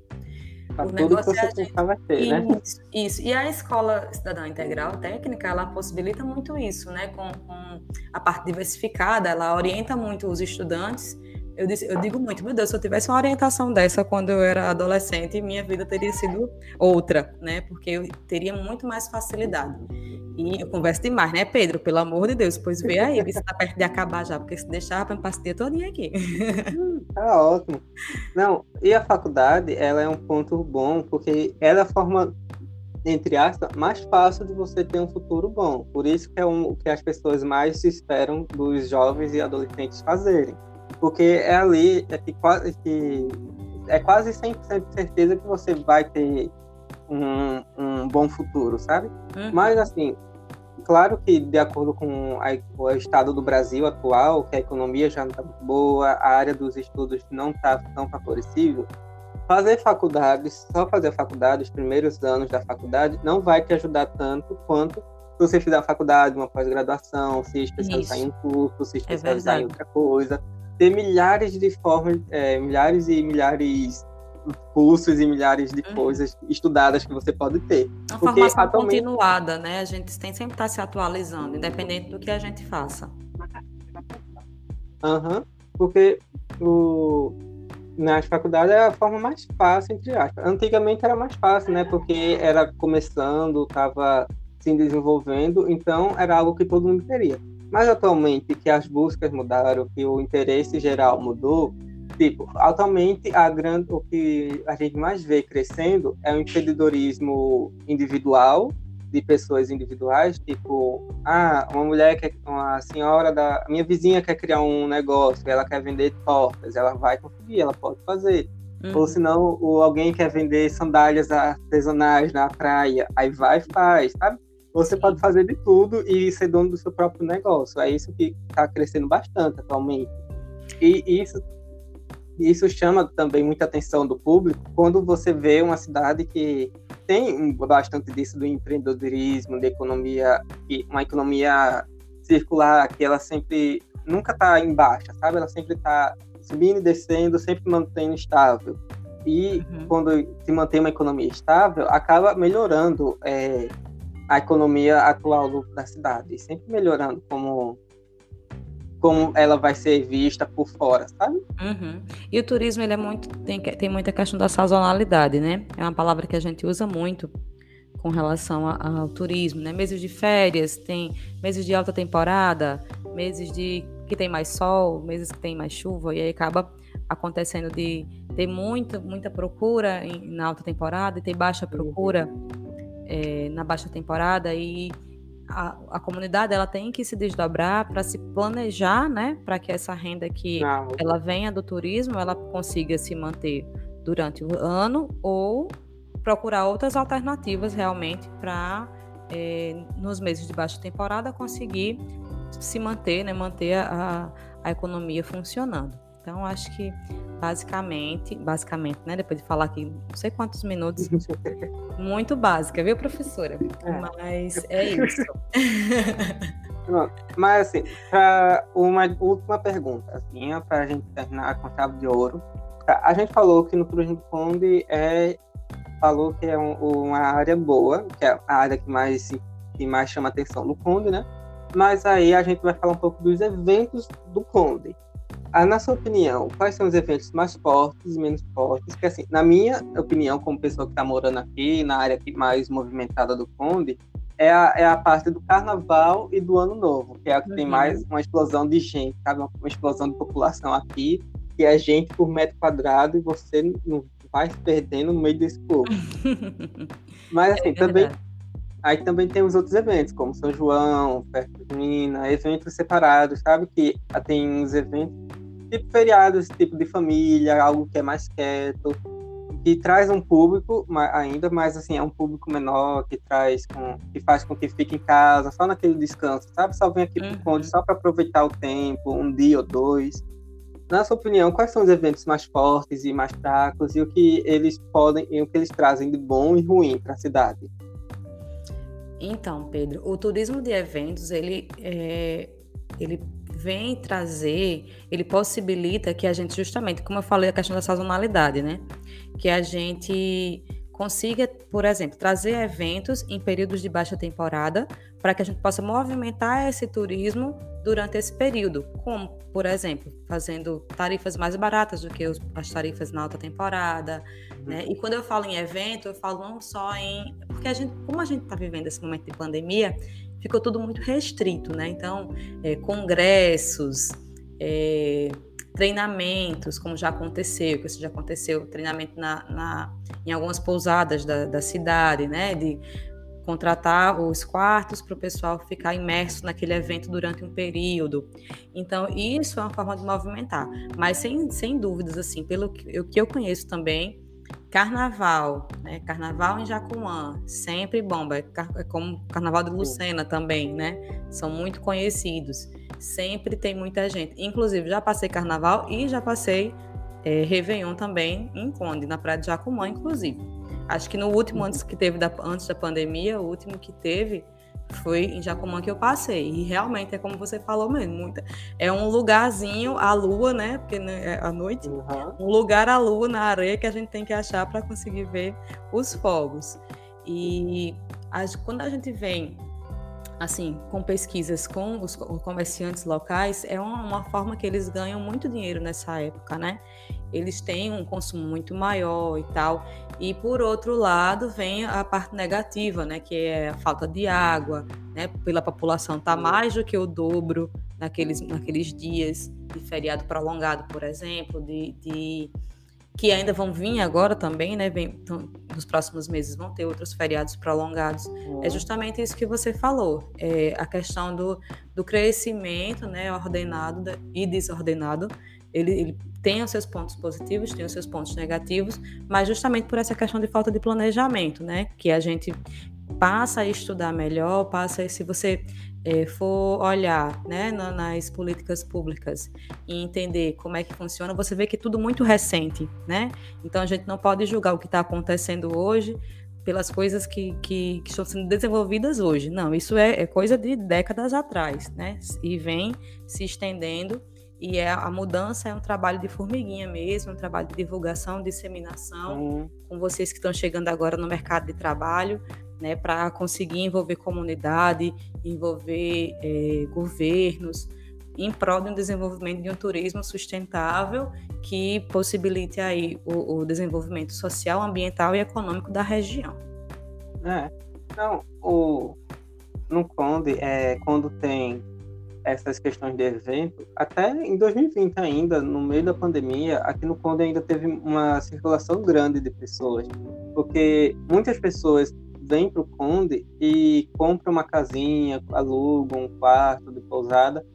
Pra o negócio é gente... ter, né? Isso, isso. E a escola cidadã integral técnica, ela possibilita muito isso, né? Com, com a parte diversificada, ela orienta muito os estudantes eu, disse, eu digo muito, meu Deus, se eu tivesse uma orientação dessa quando eu era adolescente, minha vida teria sido outra, né? Porque eu teria muito mais facilidade. E eu converso demais, né, Pedro? Pelo amor de Deus, pois vê aí, você tá perto de acabar já, porque se deixar, eu passo o dia todinho aqui. Tá ótimo. Não, e a faculdade, ela é um ponto bom, porque ela é a forma, entre aspas, mais fácil de você ter um futuro bom. Por isso que é um, o que as pessoas mais esperam dos jovens e adolescentes fazerem porque é ali é que, quase, que é quase 100% de certeza que você vai ter um, um bom futuro, sabe? Uhum. Mas, assim, claro que de acordo com a, o estado do Brasil atual, que a economia já não está muito boa, a área dos estudos não está tão favorecível, fazer faculdade, só fazer faculdade, os primeiros anos da faculdade, não vai te ajudar tanto quanto se você fizer a faculdade, uma pós-graduação, se especializar Isso. em um curso, se é especializar é em outra coisa ter milhares de formas, é, milhares e milhares cursos e milhares de uhum. coisas estudadas que você pode ter. Uma porque formação atualmente... continuada, né? A gente tem sempre estar tá se atualizando, independente do que a gente faça. Aham, uhum, porque o... nas faculdades é a forma mais fácil, entre aspas. Antigamente era mais fácil, né? Porque era começando, estava se desenvolvendo, então era algo que todo mundo queria. Mas atualmente que as buscas mudaram, que o interesse geral mudou, tipo, atualmente a grande, o que a gente mais vê crescendo é o empreendedorismo individual de pessoas individuais, tipo, ah, uma mulher quer, uma senhora da minha vizinha quer criar um negócio, ela quer vender tortas, ela vai conseguir, ela pode fazer. Uhum. Ou senão, ou alguém quer vender sandálias artesanais na praia, aí vai e faz, sabe? Você pode fazer de tudo e ser dono do seu próprio negócio. É isso que está crescendo bastante atualmente. E isso, isso chama também muita atenção do público quando você vê uma cidade que tem bastante disso do empreendedorismo, de economia, uma economia circular, que ela sempre nunca está em baixa, sabe? Ela sempre está subindo e descendo, sempre mantendo estável. E uhum. quando se mantém uma economia estável, acaba melhorando é, a economia atual da cidade, sempre melhorando como como ela vai ser vista por fora, sabe? Uhum. E o turismo ele é muito tem, tem muita questão da sazonalidade, né? É uma palavra que a gente usa muito com relação ao turismo, né? Meses de férias, tem meses de alta temporada, meses de que tem mais sol, meses que tem mais chuva e aí acaba acontecendo de ter muita muita procura em, na alta temporada e ter baixa procura é, na baixa temporada e a, a, comunidade ela tem que se desdobrar para se planejar, né, para que essa renda que Não. ela venha do turismo ela consiga se manter durante o ano ou procurar outras alternativas realmente para é, nos meses de baixa temporada conseguir se manter, né, manter a, a economia funcionando. Então acho que basicamente, basicamente, né? Depois de falar aqui não sei quantos minutos, muito básica, viu, professora? É. Mas é isso. Mas assim, para uma última pergunta, assim, para a gente terminar com chave de ouro. A gente falou que no do Conde é falou que é um, uma área boa, que é a área que mais que mais chama atenção do Conde, né? Mas aí a gente vai falar um pouco dos eventos do Conde. Ah, na sua opinião, quais são os eventos mais fortes e menos fortes? Que assim, na minha opinião, como pessoa que está morando aqui, na área mais movimentada do Conde, é a, é a parte do carnaval e do ano novo, que é a que uhum. tem mais uma explosão de gente, sabe? Uma, explosão de população aqui, que é gente por metro quadrado e você não vai se perdendo no meio desse povo. Mas assim, é também. Aí também tem os outros eventos, como São João, Festa Junina, eventos separados, sabe? Que tem uns eventos tipo feriados, tipo de família, algo que é mais quieto. que traz um público ainda, mas assim, é um público menor, que traz com, que faz com que fique em casa, só naquele descanso, sabe? Só vem aqui uhum. pro Conde só para aproveitar o tempo, um dia ou dois. Na sua opinião, quais são os eventos mais fortes e mais fracos e o que eles podem e o que eles trazem de bom e ruim para a cidade? Então, Pedro, o turismo de eventos ele é, ele vem trazer, ele possibilita que a gente justamente, como eu falei, a questão da sazonalidade, né? Que a gente consiga, por exemplo, trazer eventos em períodos de baixa temporada para que a gente possa movimentar esse turismo durante esse período, como, por exemplo, fazendo tarifas mais baratas do que as tarifas na alta temporada, né? E quando eu falo em evento, eu falo não só em, porque a gente, como a gente está vivendo esse momento de pandemia, ficou tudo muito restrito, né? Então, é, congressos, é, treinamentos, como já aconteceu, que isso já aconteceu, treinamento na, na em algumas pousadas da, da cidade, né? De contratar os quartos para o pessoal ficar imerso naquele evento durante um período. Então, isso é uma forma de movimentar. Mas, sem, sem dúvidas, assim, pelo que eu, que eu conheço também, Carnaval, né? Carnaval em Jacumã, sempre bomba. É, é como Carnaval de Lucena também, né? São muito conhecidos. Sempre tem muita gente. Inclusive, já passei Carnaval e já passei é, Réveillon também em Conde, na Praia de Jacumã, inclusive. Acho que no último, antes que teve da, antes da pandemia, o último que teve foi em Jacumã que eu passei. E realmente é como você falou mesmo, muita, é um lugarzinho à lua, né? Porque né, é à noite, uhum. um lugar à lua na areia que a gente tem que achar para conseguir ver os fogos. E as, quando a gente vem assim, com pesquisas com os comerciantes locais, é uma, uma, forma que eles ganham muito dinheiro nessa época, né? Eles têm um consumo muito maior e tal. E por outro lado, vem a parte negativa, né? Que é a falta de água, né? Pela população tá mais do que o dobro naqueles, naqueles dias de feriado prolongado, por exemplo, de, de que ainda vão vir agora também, né? Vem, então, nos próximos meses vão ter outros feriados prolongados. Uhum. É justamente isso que você falou, é a questão do, do crescimento, né? Ordenado e desordenado. Ele, ele tem os seus pontos positivos, tem os seus pontos negativos, mas justamente por essa questão de falta de planejamento, né? Que a gente passa a estudar melhor, passa se você é, for olhar né, nas políticas públicas e entender como é que funciona, você vê que é tudo muito recente, né? Então a gente não pode julgar o que está acontecendo hoje pelas coisas que, que, que, estão sendo desenvolvidas hoje. Não, isso é, é, coisa de décadas atrás, né? E vem se estendendo e é, a mudança é um trabalho de formiguinha mesmo, um trabalho de divulgação, disseminação, uhum. com vocês que estão chegando agora no mercado de trabalho, né, para conseguir envolver comunidade, envolver é, governos, em prol de um desenvolvimento de um turismo sustentável que possibilite aí o, o desenvolvimento social, ambiental e econômico da região. É, então, o, no Conde, é, quando tem essas questões de evento, até em 2020 ainda, no meio da pandemia, aqui no Conde ainda teve uma circulação grande de pessoas, porque muitas pessoas vem para o Conde e compra uma casinha, aluga um quarto de pousada,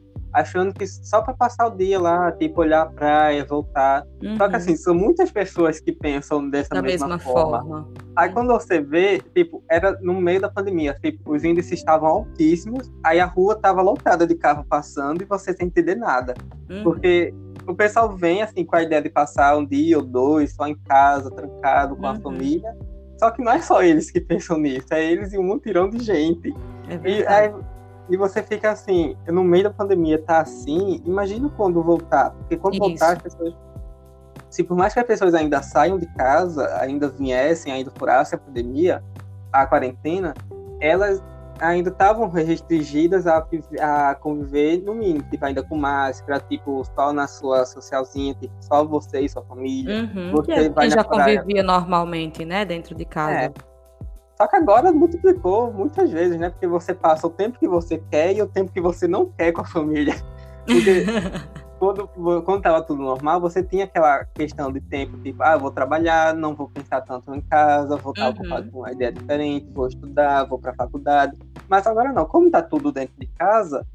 achando que só para passar o dia lá, tipo, olhar a praia, voltar. Uhum. Só que uhum. assim, são muitas pessoas que pensam dessa da mesma, mesma forma. forma. Aí quando você vê, tipo, era no meio da pandemia, tipo, os índices estavam altíssimos, aí a rua estava lotada de carro passando e você sem entender nada. Uhum. Porque o pessoal vem assim com a ideia de passar um dia ou dois só em casa, trancado com uhum. a família só que não é só eles que pensam nisso, é eles e um mutirão de gente. É e, aí, e você fica assim, no meio da pandemia tá assim, imagina quando voltar. Porque quando Isso. voltar, as pessoas. Se por mais que as pessoas ainda saiam de casa, ainda viessem, ainda furassem a pandemia, a quarentena, elas ainda estavam restringidas a, a conviver no mínimo, tipo, ainda com máscara, tipo, só na sua socialzinha, tipo, só você e sua família. Uhum. Você que vai já praia. convivia normalmente, né, dentro de casa. É. Só que agora multiplicou muitas vezes, né? Porque você passa o tempo que você quer e o tempo que você não quer com a família. Porque quando, quando tava tudo normal, você tinha aquela questão de tempo, tipo, ah, vou trabalhar, não vou pensar tanto em casa, vou estar uhum. ocupado com uma ideia diferente, vou estudar, vou para a faculdade. Mas agora não, como tá tudo dentro de casa,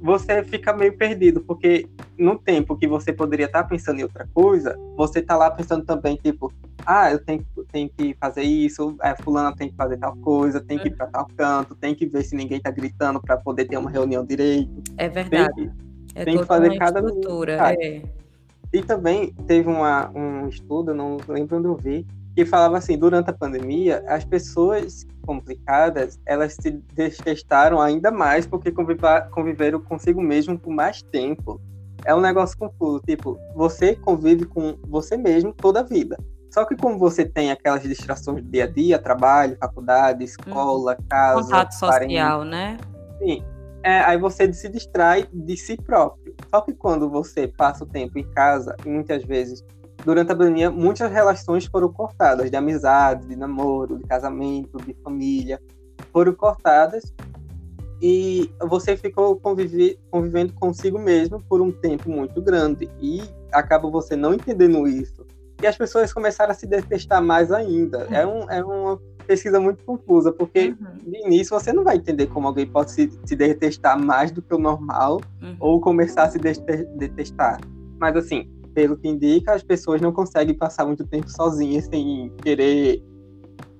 você fica meio perdido, porque no tempo que você poderia estar tá pensando em outra coisa, você tá lá pensando também, tipo, ah, eu tenho, tenho que fazer isso, é, fulana tem que fazer tal coisa, tem que ir para tal canto, tem que ver se ninguém tá gritando para poder ter uma reunião direito. É verdade. Tem que, é tem que fazer cada estrutura. É. E também teve uma, um estudo, não lembro onde eu vi, que falava assim, durante a pandemia, as pessoas complicadas, elas se detestaram ainda mais porque conviveram consigo mesmo por mais tempo. É um negócio confuso, tipo, você convive com você mesmo toda a vida. Só que como você tem aquelas distrações do dia a dia, trabalho, faculdade, escola, hum. casa, contato social, parente, né? Sim. É, aí você se distrai de si próprio. Só que quando você passa o tempo em casa, e muitas vezes durante a pandemia, muitas relações foram cortadas, de amizade, de namoro, de casamento, de família, foram cortadas e você ficou convive, convivendo consigo mesmo por um tempo muito grande e acaba você não entendendo isso. E as pessoas começaram a se detestar mais ainda. Uhum. É, um, é uma pesquisa muito confusa, porque uhum. de início você não vai entender como alguém pode se, se detestar mais do que o normal uhum. ou começar a se detestar. Mas assim, pelo que indica, as pessoas não conseguem passar muito tempo sozinhas sem querer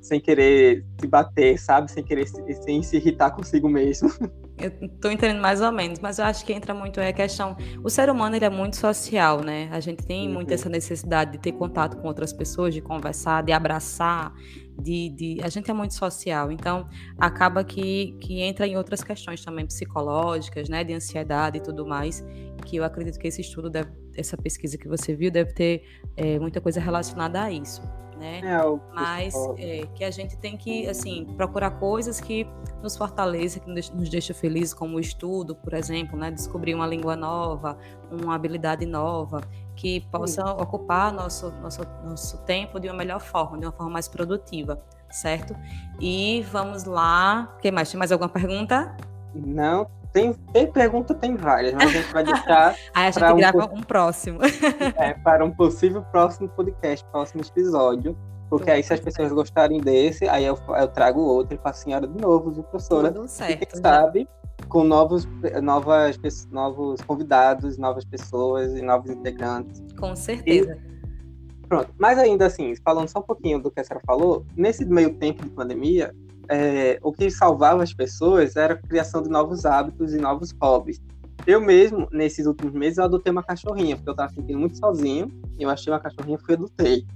sem querer se bater, sabe? Sem querer sem se irritar consigo mesmo. Eu tô entendendo mais ou menos, mas eu acho que entra muito é a questão. O ser humano ele é muito social, né? A gente tem uhum. muito essa necessidade de ter contato com outras pessoas, de conversar, de abraçar, de, de, a gente é muito social, então acaba que, que entra em outras questões também psicológicas, né, de ansiedade e tudo mais, que eu acredito que esse estudo deve, essa pesquisa que você viu deve ter é, muita coisa relacionada a isso. Né? É, Mas é, que a gente tem que assim procurar coisas que nos fortaleçam, que nos deixam felizes, como o estudo, por exemplo, né? descobrir uma língua nova, uma habilidade nova, que possa Sim. ocupar nosso, nosso, nosso tempo de uma melhor forma, de uma forma mais produtiva, certo? E vamos lá. Quem mais? Tem mais alguma pergunta? Não, tem, tem pergunta, tem várias, mas a gente vai deixar. Aí a gente um grava um próximo. é, para um possível próximo podcast, próximo episódio. Porque Tudo aí, se as pessoas certo. gostarem desse, aí eu, eu trago outro com a senhora de novo, viu, professora? Tudo certo. E quem sabe, com novos, novas, novos convidados, novas pessoas e novos integrantes. Com certeza. E, pronto. Mas ainda assim, falando só um pouquinho do que a senhora falou, nesse meio tempo de pandemia, é, o que salvava as pessoas era a criação de novos hábitos e novos hobbies. Eu mesmo, nesses últimos meses, eu adotei uma cachorrinha, porque eu estava sentindo muito sozinho. Eu achei uma cachorrinha e fui adotei.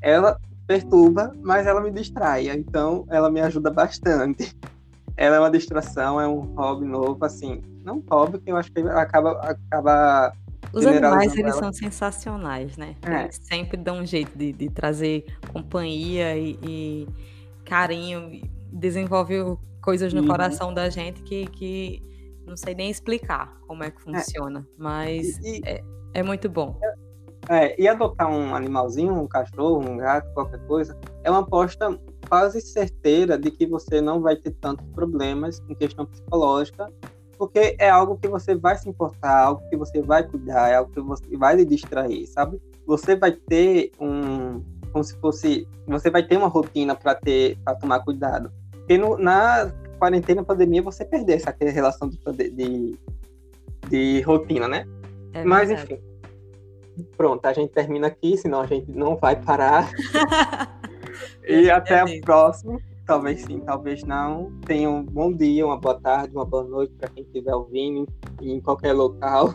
Ela perturba, mas ela me distrai. Então, ela me ajuda bastante. Ela é uma distração, é um hobby novo, assim. Não hobby, que eu acho que acaba. acaba os animais, eles ela. são sensacionais, né? É. Eles sempre dão um jeito de, de trazer companhia e, e carinho desenvolve coisas no uhum. coração da gente que, que não sei nem explicar como é que é. funciona, é. mas e, é, é, muito bom. É, e adotar um animalzinho, um cachorro, um gato, qualquer coisa, é uma aposta quase certeira de que você não vai ter tantos problemas em questão psicológica, porque é algo que você vai se importar, algo que você vai cuidar, é algo que você vai lhe distrair, sabe? Você vai ter um, como se fosse, você vai ter uma rotina para ter, para tomar cuidado. Porque no, na quarentena, pandemia, você perdeu essa relação de, de, de rotina, né? É Mas, enfim. Pronto, a gente termina aqui, senão a gente não vai parar. e até o próximo. Talvez sim, talvez não. Tenha um bom dia, uma boa tarde, uma boa noite para quem estiver ouvindo em qualquer local.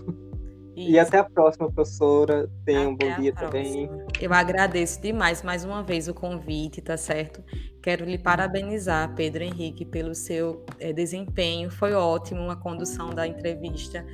Isso. E até a próxima, professora. Tenha um bom dia também. Eu agradeço demais mais uma vez o convite, tá certo? Quero lhe parabenizar, Pedro Henrique, pelo seu é, desempenho. Foi ótimo a condução da entrevista.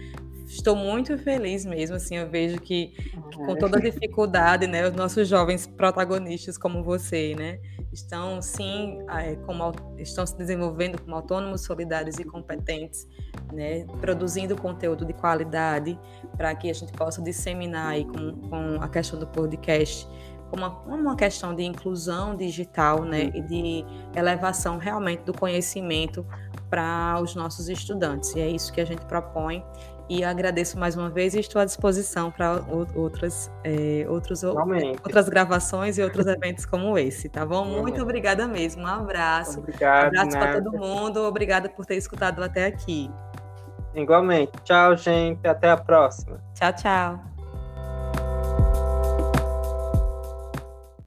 Estou muito feliz mesmo, assim, eu vejo que, que com toda a dificuldade, né, os nossos jovens protagonistas como você, né, estão sim, é, como, estão se desenvolvendo como autônomos, solidários e competentes, né, produzindo conteúdo de qualidade para que a gente possa disseminar aí com, com a questão do podcast uma, uma questão de inclusão digital né, e de elevação realmente do conhecimento para os nossos estudantes. E é isso que a gente propõe. E agradeço mais uma vez e estou à disposição para outras, é, outros, outras gravações e outros eventos como esse, tá bom? Muito obrigada mesmo. Um abraço. Obrigado. Um abraço para todo mundo. Obrigada por ter escutado até aqui. Igualmente. Tchau, gente. Até a próxima. Tchau, tchau.